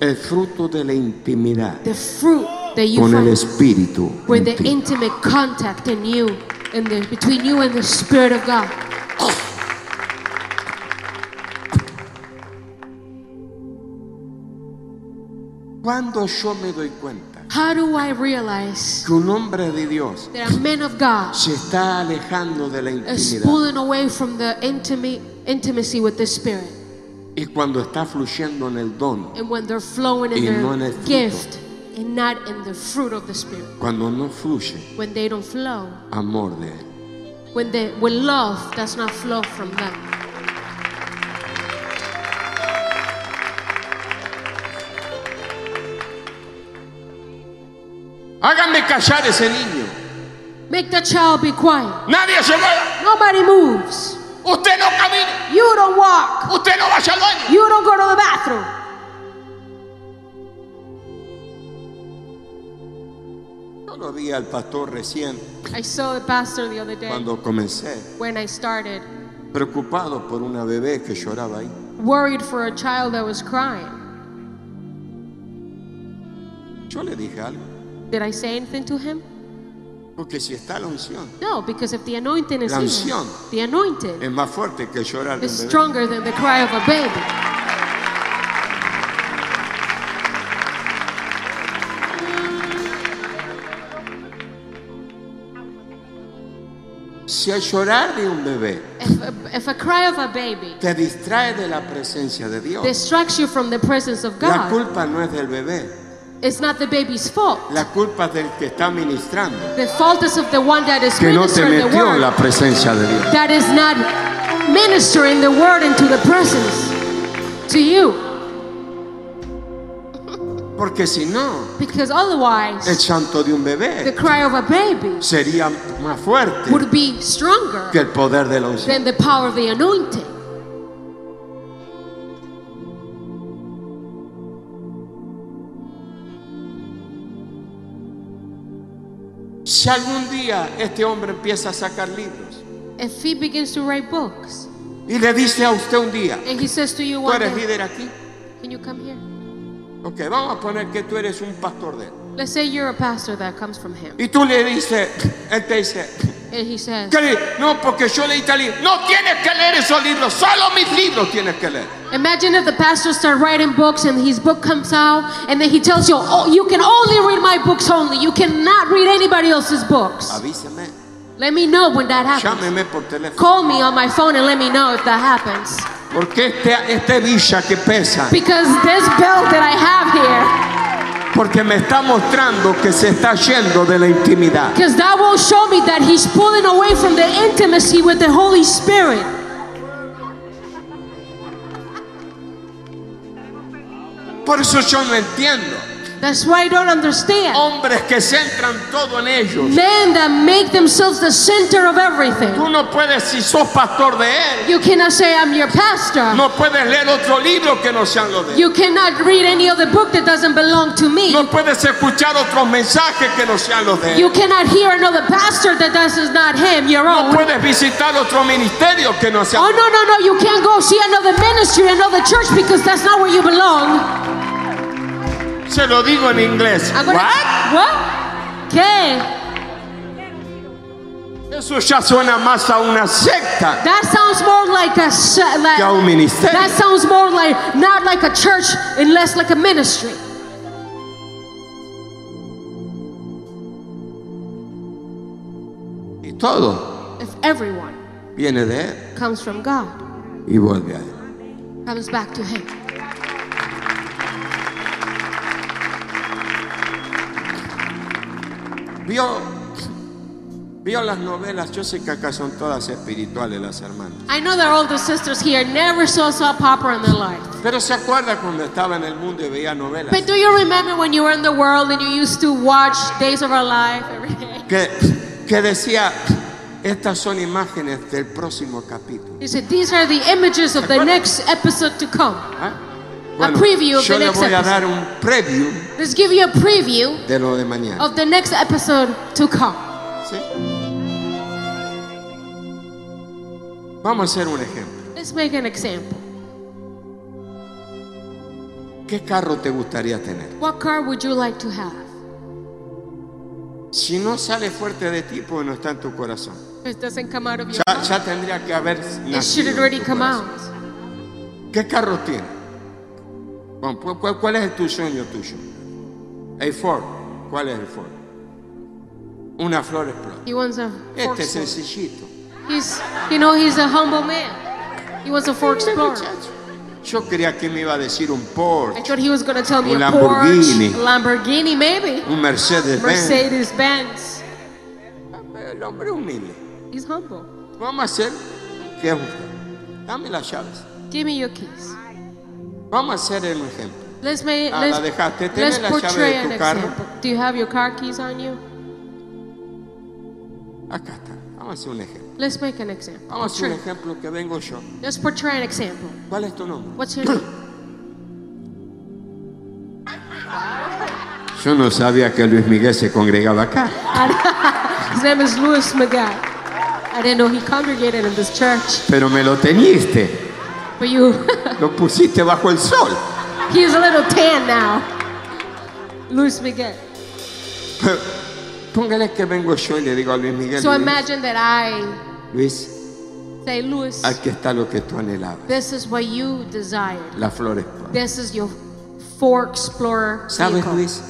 el fruto de la intimidad the fruit that you con el Espíritu. with the ti. intimate contact in you, in the between you and the Spirit of God. Cuando yo me doy cuenta How do I realize que un hombre de Dios that a man of God se está alejando de la is intimidad? pulling away from the intimate intimacy with the Spirit? Y cuando está fluyendo en el don, And when they're flowing in Y their no en el fruto. gift and not in the fruit of the Spirit. cuando no fluye When they don't flow. amor de Él. When they when love does not flow from them. Háganme callar ese niño. Make the child be quiet. Nadie se mueva. Nobody moves. Usted no camine. You don't walk. Usted no vaya al baño. You don't go to the bathroom. Yo lo vi al pastor recién I saw the pastor the other day cuando comencé, when I started, preocupado por una bebé que lloraba ahí. worried for a child that was crying. Yo le dije algo, Did I say anything to him? porque si está la unción, No, because if the anointing is La in unción. him, the anointing es más fuerte que llorar de is un bebé. stronger than the cry of a baby. Si el llorar de un bebé If a, if a cry of a baby te distrae de la presencia de Dios, distracts you from the presence of la God, culpa no es del bebé, it's not the baby's fault. la culpa es del que está ministrando, The fault is of the one that is que no te the metió en la presencia de Dios. that is not ministering the word into the presence to you. Porque si no, Because el otherwise, santo de un the bebé cry of a baby sería más fuerte would be stronger que el poder de la unción. than the power of the anointing. Si algún día este hombre empieza a sacar libros If he begins to write books y le dice a usted un día, and he says to you tú eres day, líder aquí, Can you come here? ok, vamos a poner que tú eres un pastor de él. Let's say you're a pastor that comes from him. Y tú le dices, él te dice, And he says, ¿qué No, porque yo leí tal libro. No tienes que leer esos libros, solo mis libros tienes que leer. Imagine if the pastor starts writing books and his book comes out and then he tells you, oh, you can only read my books only. You cannot read anybody else's books. Avíseme, Let me know when that happens. llámeme por teléfono. Call me on my phone and let me know if that happens. Porque este, este villa que pesa, Because this belt that I have here, porque me está mostrando que se está yendo de la intimidad. because that will show me that he's pulling away from the intimacy with the Holy Spirit. Por eso yo no entiendo. That's why I don't understand. Hombres que centran todo en ellos. Men that make themselves the center of everything. Tú no puedes, si sos pastor de él, You cannot say, I'm your pastor. no puedes leer otro libro que no sean los de él. You cannot read any other book that doesn't belong to me. No puedes escuchar otros mensajes que no sean los de él. You cannot hear another pastor that does is not him, your No own. puedes visitar otro ministerio que no sea Oh, no, no, no. You can't go see another ministry, another church, because that's not where you belong. Se lo digo en inglés. What? What? ¿Qué? Eso ya suena más a una secta That sounds more like a like, que a un ministerio. That sounds more like not like a church and less like a ministry. Y todo If everyone viene de él comes from God, y vuelve a él. comes back to Him. Vio, vio las novelas. Yo sé que acá son todas espirituales las hermanas. I know that all the sisters here never saw soap opera in their life. Pero se acuerda cuando estaba en el mundo y veía novelas. But do you remember when you were in the world and you used to watch Days of Our Life every day? Que, que decía, estas son imágenes del próximo capítulo. He said, These are the images of the next episode to come. ¿Ah? Preview of yo the le next voy a episode. dar un preview Let's give you a preview de lo de mañana. of the next episode to come. ¿sí? Vamos a hacer un ejemplo. Let's make an example. ¿Qué carro te gustaría tener? What car would you like to have? Si no sale fuerte de ti, pues no está en tu corazón. It doesn't come out of your Ya, ya tendría que haber It should nacido en already tu come corazón. out. ¿Qué carro tiene? Bueno, ¿cu- ¿cuál, cuál es tu sueño tuyo? A Ford. ¿Cuál es el Ford? Una flor explora. He wants a fork Este es explorer. sencillito. He's, you know, he's a humble man. He wants a Este explorer. muchacho. Yo creía que me iba a decir un I Porsche, thought he was going to tell me Un a Lamborghini. Porsche, a Lamborghini, maybe. un Mercedes Benz. Mercedes Benz. El hombre humilde. He's humble. Vamos a hacer, ¿qué es usted? Dame las llaves. Give me your keys. Vamos a hacer un ejemplo. Let's make Ah, let's, la dejaste. ¿Tenés let's la llave de tu carro? Do you have your car keys on you? Acá está. Vamos a hacer un ejemplo. Let's make an example. Vamos a hacer un ejemplo que vengo yo. Let's portray an example. ¿Cuál es tu nombre? What's your name? Yo no sabía que Luis Miguel se congregaba acá. His name is Louis Miguel. I didn't know he congregated in this church. Pero me lo teñiste. But you, Lo pusiste bajo el sol. he's a little tan now. Luis Miguel. Póngale que vengo yo y le digo a Luis Miguel. So Luis, imagine that I Luis, say, Louis, aquí está lo que tú anhelabas. this is what you desired. La flor This is your Ford Explorer ¿Sabes. Luis?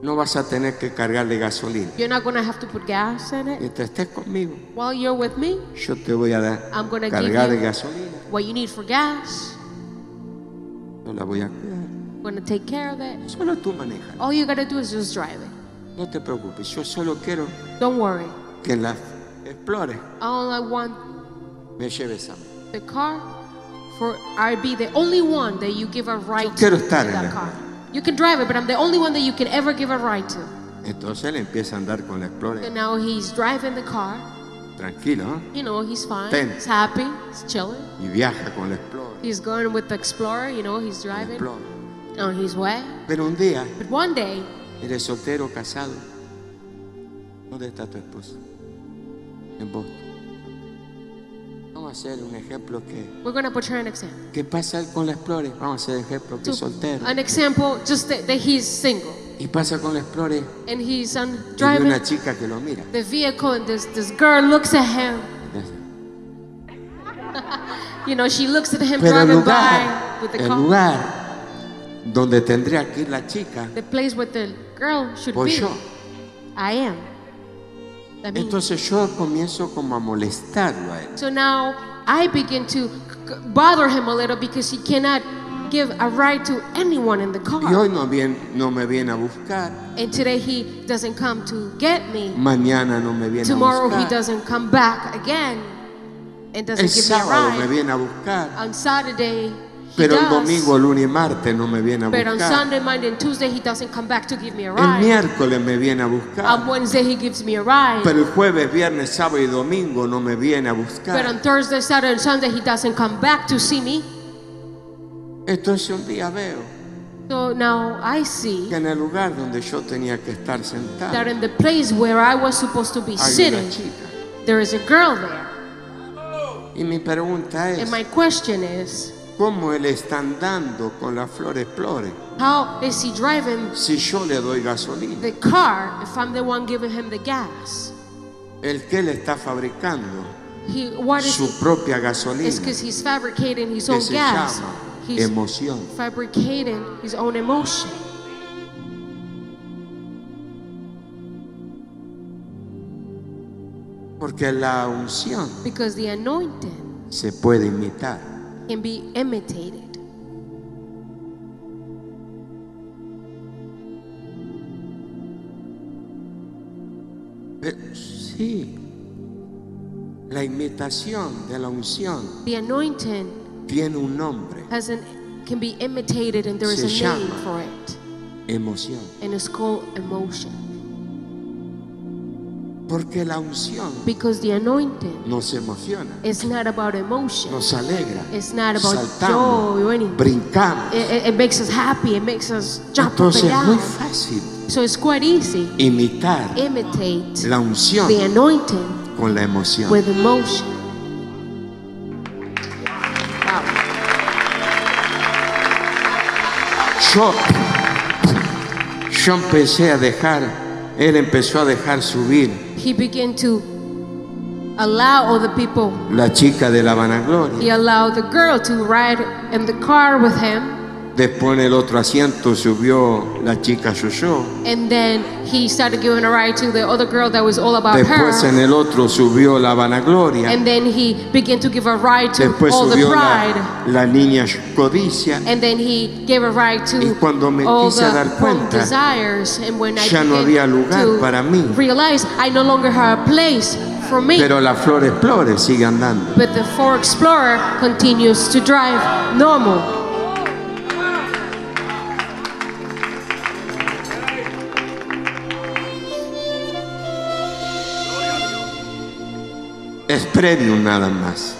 No vas a tener que cargarle gasolina. You're not to have to put gas in it. Mientras estés conmigo, While you're with me, yo te voy a dar I'm gonna give cargar de you- gasolina. What you need for gas, No la voy a cuidar. I'm going to take care of it. Solo tú manejas. All you got to do is just drive it. No te preocupes. Yo solo quiero Don't worry. que la explore All I want me lleves a mí. the car for I be the only one that you give a right Yo quiero to estar en that la car. You can drive it, but I'm the only one that you can ever give a right to. Entonces él empieza a andar con la explore And now he's driving the car. Tranquilo ¿no? You know, he's fine. Ten. He's happy. He's chilling. y viaja con la explore. He's going with the Explorer. You know, he's driving Explorer. on his way. Pero un día But one day, eres soltero, casado. ¿Dónde está tu esposa? En Boston. Vamos a hacer un ejemplo que we're going to portray an example. ¿Qué pasa con la Explorer? Vamos a hacer ejemplo que es So, soltero. an example, just that, that he's single Y pasa con la Explorer and he's y hay driving una chica que lo mira. the vehicle, and this this girl looks at him. You know, she looks at him Pero el driving lugar, by with the el car. lugar donde tendría que ir la chica, The place where the girl should voy be. yo. I am. That Entonces yo comienzo como a molestarlo a él. so now I begin to bother him a little because he cannot give a ride to anyone in the Y car. hoy no, bien, no me viene a buscar, And today he doesn't come to get me. mañana no me viene Tomorrow a he buscar, doesn't come back again and doesn't el give me a sábado me ride. viene a buscar, On Saturday he pero el domingo, lunes y martes no me viene a But on buscar. Sunday, Monday, and Tuesday he doesn't come back to give me a El ride. miércoles me viene a On buscar, Wednesday he gives me a ride. pero el jueves, viernes, sábado y domingo no me viene a But buscar. on Thursday, Saturday, and Sunday he doesn't come back to see me. Entonces un día veo So now I see que en el lugar donde yo tenía que estar that sentado in the place where I was supposed to be hay una sitting, chica. there is a girl there. Y mi pregunta es, And my question is, ¿cómo él está andando con la flor explore how is he driving si yo le doy gasolina? the car if I'm the one giving him the gas? El que él está fabricando He, what is su propia gasolina It's because he's fabricating his que own se gas. llama He's emoción. fabricating his own emotion. Porque la unción Because the anointing se puede imitar. can be imitated. Sí, la imitación de la unción The anointing tiene un nombre, has an can be imitated and there is Se a name llama. for it. emoción. And it's called emotion. Porque la unción Because the anointing nos emociona, is not about emotion. nos alegra, It's not about saltamos, joy or anything. brincamos. It, it- makes us happy. It makes us jump Entonces up es muy fácil So it's quite easy. imitar Imitate la unción the anointing con la emoción. with emotion. Yo, yo empecé a dejar, él empezó a dejar subir He began to allow other people. la chica de la vanagloria. He allowed the girl to ride in the car with him. Después en el otro asiento subió la chica Yoyo. And then he started giving a ride to the other girl that was all about Después en her. el otro subió la vanagloria. And then he began to give a ride to Después all the subió pride. la, la niña codicia. And then he gave a ride to Y cuando me all quise the dar cuenta, desires. And when I ya no había lugar to para mí. realize I no longer have a place for me. Pero la Flor Explorer sigue andando. but the Ford Explorer continues to drive normal. Es premium nada más.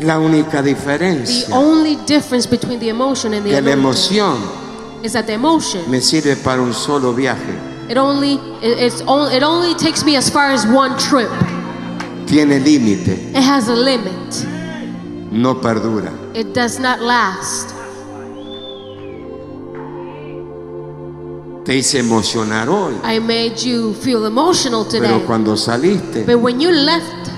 La única The diferencia only difference between the emotion and the que la emoción is that the emotion me sirve para un solo viaje. it only it- it's only it only takes me as far as one trip. Tiene límite, It has a limit. no perdura. It does not last. Te hice emocionar hoy, I made you feel emotional today. pero cuando saliste But when you left,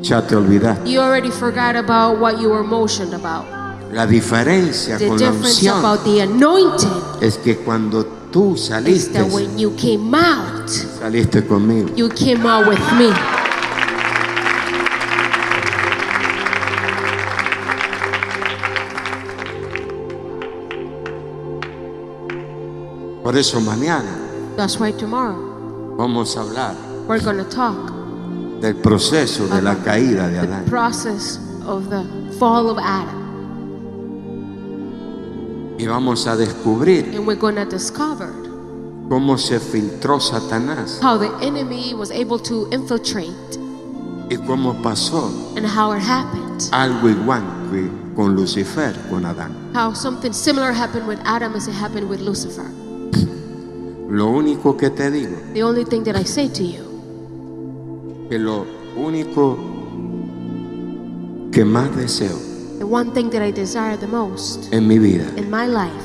ya te olvidaste. you already forgot about what you were emotioned about. La diferencia The con la unción about the anointing es que cuando tú is saliste, that when you came out, saliste conmigo. you came out with me. Por eso mañana That's why tomorrow vamos a hablar we're going to talk del proceso de la caída de the Adán. process of the fall of Adam. Y vamos a descubrir And we're going to discover cómo se filtró Satanás how the enemy was able to infiltrate y cómo pasó and how it happened. algo igual que con Lucifer, con Adán. How something similar happened with Adam as it happened with Lucifer. Lo único que te digo, The only thing that I say to you, que lo único que más deseo the one thing that I desire the most en mi vida, in my life,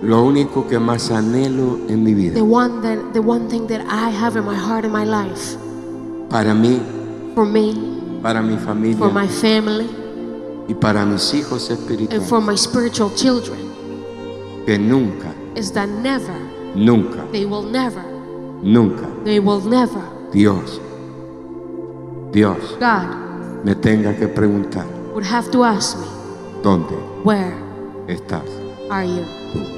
lo único que más anhelo en mi vida, the one that the one thing that I have in my heart in my life, para mí, for me, para mi for familia my family, y para mis hijos and espirituales, for my spiritual children, que nunca, is that never, nunca, they will never, nunca. They will never, Dios, Dios God me tenga que preguntar, would have to ask me, ¿dónde where estás are you? tú?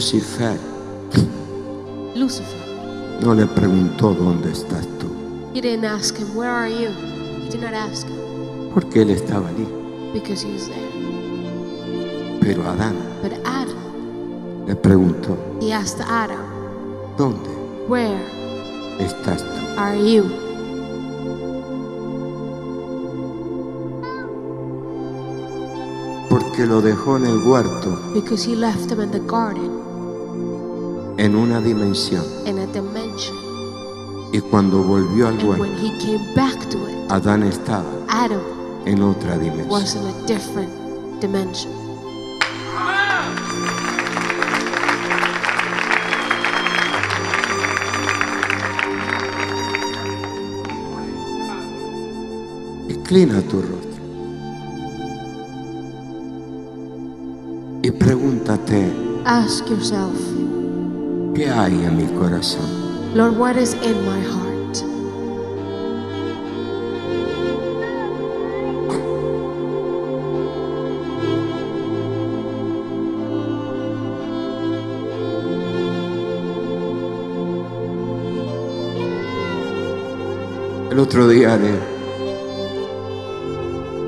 Lucifer Lucifer. no le preguntó dónde estás tú, He didn't ask him, Where are you? He did not ask him porque él estaba allí. because he was there. Pero Adán But Adam, le preguntó, he asked Adam, ¿dónde Where estás tú? are you? Porque lo dejó en el huerto Because he left him in the garden en una dimensión. in a dimension. Y cuando volvió al huerto, when he came back to it, Adán estaba Adam en otra was dimensión. in a different dimension. Inclina tu rostro y pregúntate, Ask yourself, ¿qué hay en mi corazón? Lord, what is in my heart? El otro día le,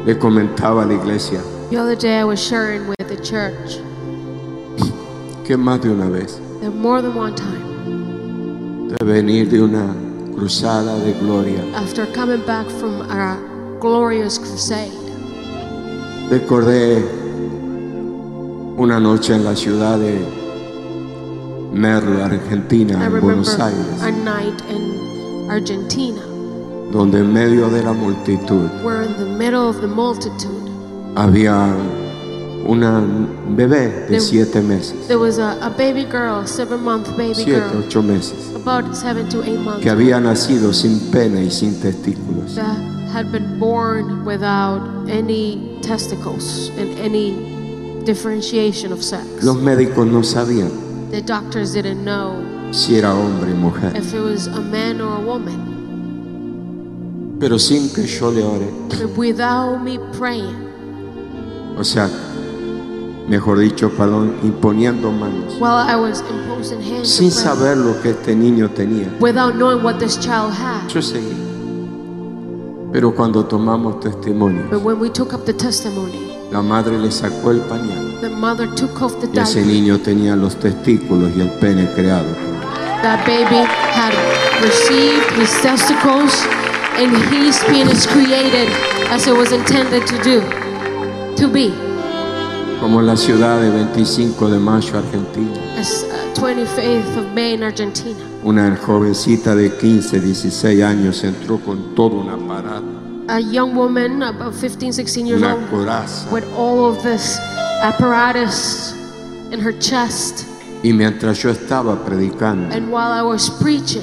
le comentaba a la iglesia The other day I was sharing with the church que más de una vez more than one time, de venir de una cruzada de gloria, after coming back from a glorious crusade, recordé una noche en la ciudad de Merlo, Argentina, I en Buenos Aires, a night in Argentina. donde en medio de la multitud We're in the middle of the multitude. había una bebé de There- siete meses, There was a, a baby girl, seven month baby siete, girl, ocho meses, about seven to eight months, que había nacido sin pene y sin testículos. that had been born without any testicles and any differentiation of sex. Los médicos no sabían The doctors didn't know si era hombre o mujer, if it was a man or a woman. pero sin que yo le ore, But without me praying, o sea, mejor dicho, perdón, imponiendo manos, while I was imposing hands, sin saber lo que este niño tenía. without knowing what this child had. Yo seguí. Pero cuando tomamos testimonio, But when we took up the testimony, la madre le sacó el pañal the mother took off the y ese niño tenía los testículos y el pene creado. That baby had received his testicles and his penis created as it was intended to do, to be. Como la ciudad de 25 de mayo, Argentina, As uh, 25th of May in Argentina, una jovencita de 15, 16 años entró con todo un aparato, a young woman about 15, 16 years una old coraza. with all of this apparatus in her chest. Y mientras yo estaba predicando, And while I was preaching,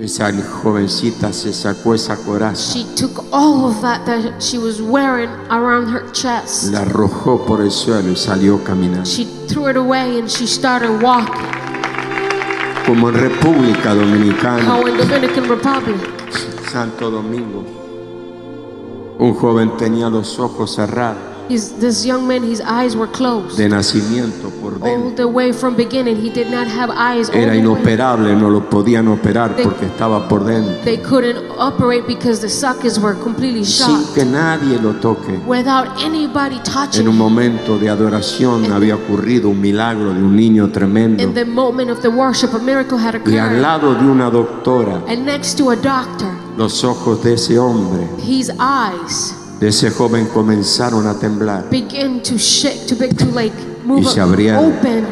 esa jovencita se sacó esa coraza, she took all of that that she was wearing around her chest. la arrojó por el suelo y salió caminando. She threw it away and she started walking. Como en República Dominicana, How in Dominican Republic, Santo Domingo, un joven tenía los ojos cerrados his, this young man, his eyes were closed. de nacimiento por All dentro. the way from beginning, he did not have eyes. all Era the way. inoperable, no lo podían operar porque estaba por dentro. They couldn't operate because the sockets were completely Sin que nadie lo toque. Without anybody touching En un momento de adoración había ocurrido un milagro de un niño tremendo. In the moment of the worship, a miracle had Y al occurred. lado de una doctora, And next to a doctor, los ojos de ese hombre, his eyes de ese joven comenzaron a temblar began to shake, to, be, to like move Y se abrieron. open,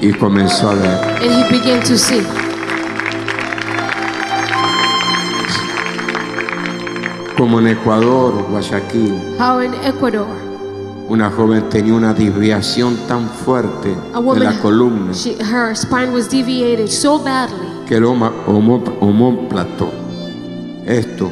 y comenzó a ver. and he began to see. Como en Ecuador, Guayaquil, How in Ecuador, una joven tenía una desviación tan fuerte a de woman, la columna she, her spine was deviated so badly que el homo- homo- homóplato, esto,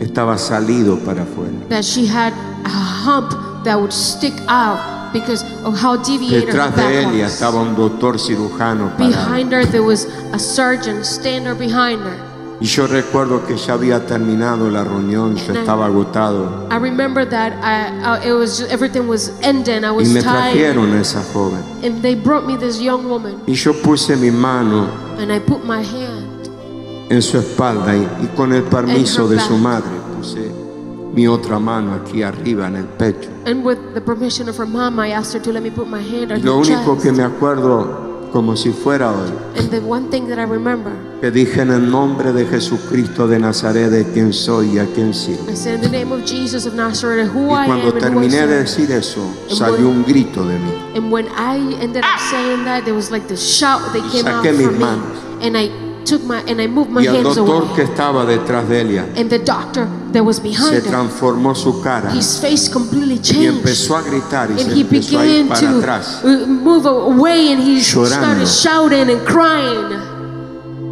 estaba salido para afuera. that she had a hump that would stick out because of how deviated her Detrás de ella was. estaba un doctor cirujano parado. Behind her, there was a surgeon standing behind her. Y yo recuerdo que ya había terminado la reunión, yo And I- estaba agotado. I remember that I, I, it was just, everything was ending. I Y was me tired, trajeron a esa joven. and they brought me this young woman, Y yo puse mi mano and I put my hand en su espalda y, y con el permiso de su madre puse mi otra mano aquí arriba en el pecho. And with the permission of her mom, I asked her to let me put my hand on Y lo único que me acuerdo, como si fuera hoy, And the one thing that I remember, que dije en el nombre de Jesucristo de Nazaret, de quien soy y a quien sirvo. I said, in the name of Jesus of Nazareth, who Y I am cuando terminé de decir eso, salió un grito de mí. And when I ended up saying that, there was like the shout that came out Saqué mis manos. And I took my, and I moved my Y el hands doctor away. que estaba detrás de ella And the doctor that was se behind her, transformó su cara his face completely y changed. empezó a gritar y and se he empezó a ir began para to atrás uh, move away and he Llorando. started shouting and crying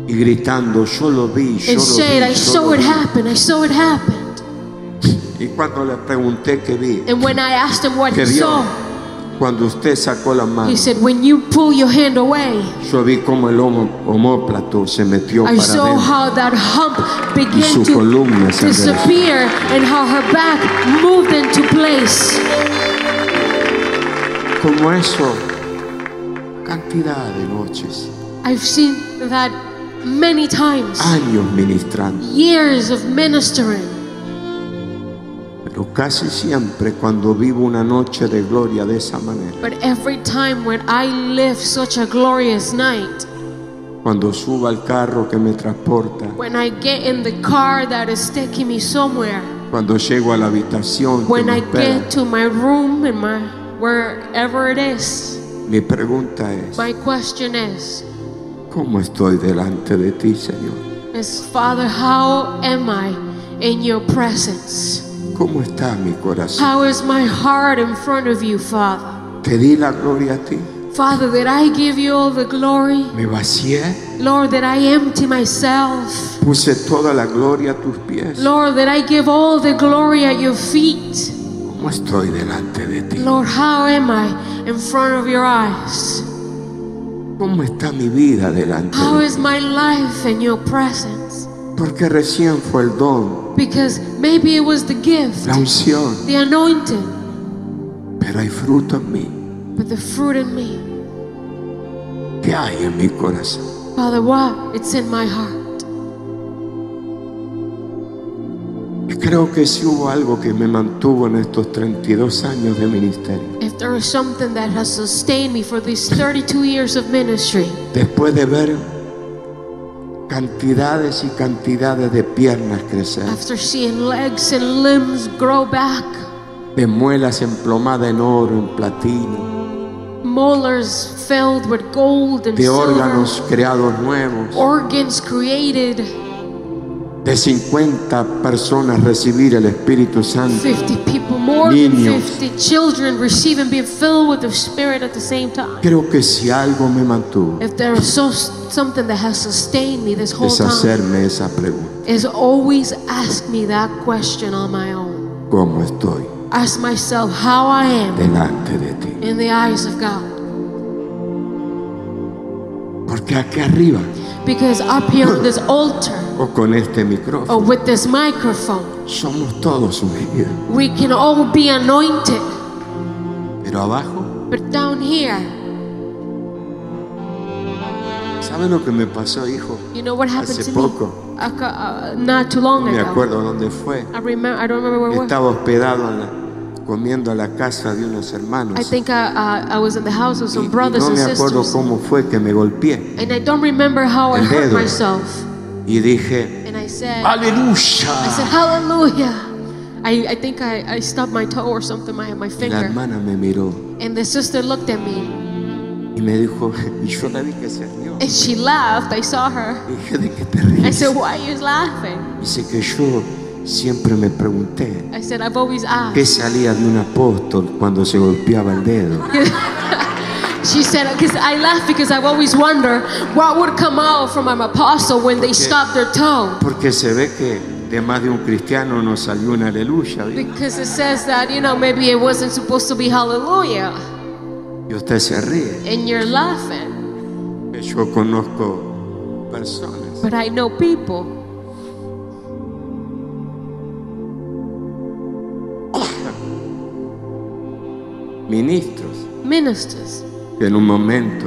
y gritando, yo lo vi, yo and lo said, vi, I yo saw lo it vi". happen, I saw it happen. Y cuando le pregunté qué vi, And when I asked him what he que vio, saw, cuando usted sacó la mano, he said, When you pull your hand away, yo vi como el homo- homóplato se metió I para saw adentro. how that hump Y began su to columna se enderezó. disappear and how her back moved into place. Como eso, cantidad de noches, I've seen that many times, años ministrando. years of ministering. Pero casi siempre cuando vivo una noche de gloria de esa manera, But every time when I live such a glorious night, cuando subo al carro que me transporta, when I get in the car that is taking me somewhere, cuando llego a la habitación when I espera, get to my room and my wherever it is, Mi pregunta es, My question is, ¿cómo estoy delante de ti, Señor? is Father, how am I in your presence? ¿Cómo está mi corazón? How is my heart in front of you, Father? Te di la gloria a ti. Father, that I give you all the glory. Me vacié, Lord, that I empty myself. puse toda la gloria a tus pies. Lord, that I give all the glory at your feet. ¿Cómo estoy delante de ti? Lord, how am I in front of your eyes? ¿Cómo está mi vida delante How de is my life in your presence? Porque recién fue el don, Because maybe it was the gift, la unción, the anointing, pero hay fruto en mí. but the fruit in me. ¿Qué hay en mi corazón? Father, what? It's in my heart. Y creo que si hubo algo que me mantuvo en estos 32 años de ministerio, If there is something that has sustained me for these 32 years of ministry, después de ver cantidades y cantidades de piernas crecer, after seeing legs and limbs grow back, de muelas emplomadas en oro, en platino, molars filled with gold and de silver, órganos creados nuevos, organs created, de 50 personas recibir el Espíritu Santo, 50 people, more than Niños. 50 children receiving, being filled with the Spirit at the same time. creo que si algo me mantuvo If there is so, something that has sustained me this whole es time, hacerme esa pregunta, is always ask me that question on my own. ¿cómo estoy Ask myself how I am delante de ti? in the eyes of God. Porque aquí arriba Because up here on this altar o con este or micrófono with this microphone, somos todos ungidos, we can all be anointed. pero abajo, But down here, ¿sabe lo que me pasó, hijo? you know what happened Hace to poco. me? Uh, not too long No me ago. acuerdo dónde fue. I remember. I don't remember where. Estaba hospedado en la- comiendo a la casa de unos hermanos. I think I, uh, I was in the house of Y- some y brothers no and me acuerdo sisters, cómo fue que me golpeé. and I don't remember how I El hurt dedo. myself. Y dije, And I said, aleluya. I said, Hallelujah. I, I think I, I stubbed my toe or something, my, my Y la finger. hermana me miró And the sister looked at me y me dijo, y yo la vi que se rió. and she laughed. I saw her. Y dije, ¿de qué te I ríes? said, Why are you laughing? Dice que yo siempre me pregunté, I said, I've always asked. ¿qué salía de un apóstol cuando se golpeaba el dedo? She said, because I laugh because I've always wondered what would come out from an apostle when they stopped their toe. Porque se ve que de más de un cristiano no salió un aleluya. ¿vi? Because it says that, you know, maybe it wasn't supposed to be hallelujah. Y usted se ríe. And you're laughing. Yo conozco personas But I know people ministros ministers que en un momento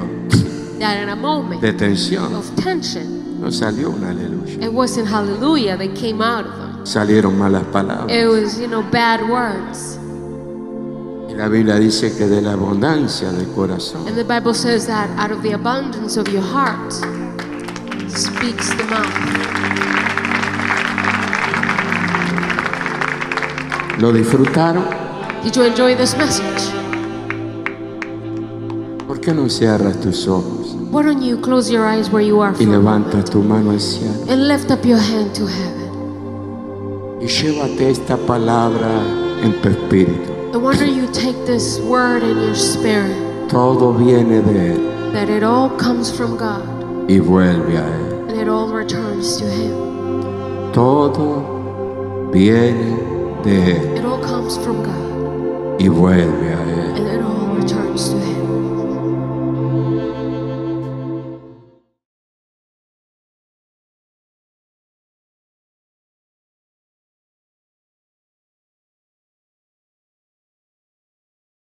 that in a moment de tensión of tension, no salió un aleluya. it wasn't hallelujah that came out of them. Salieron malas palabras. It was, you know, bad words. Y la Biblia dice que de la abundancia del corazón And the Bible says that out of the abundance of your heart speaks the mouth. lo disfrutaron. Did you enjoy this message? ¿Por qué no cierras tus ojos Why don't you close your eyes where you are y for a levantas tu mano al cielo and lift up your hand to heaven? y llévate esta palabra en tu espíritu? I wonder you take this word in your spirit Todo viene de Él that it all comes from God y vuelve a Él. and it all returns to Him. Todo viene de Él It all comes from God y vuelve a Él. and it all returns to Him.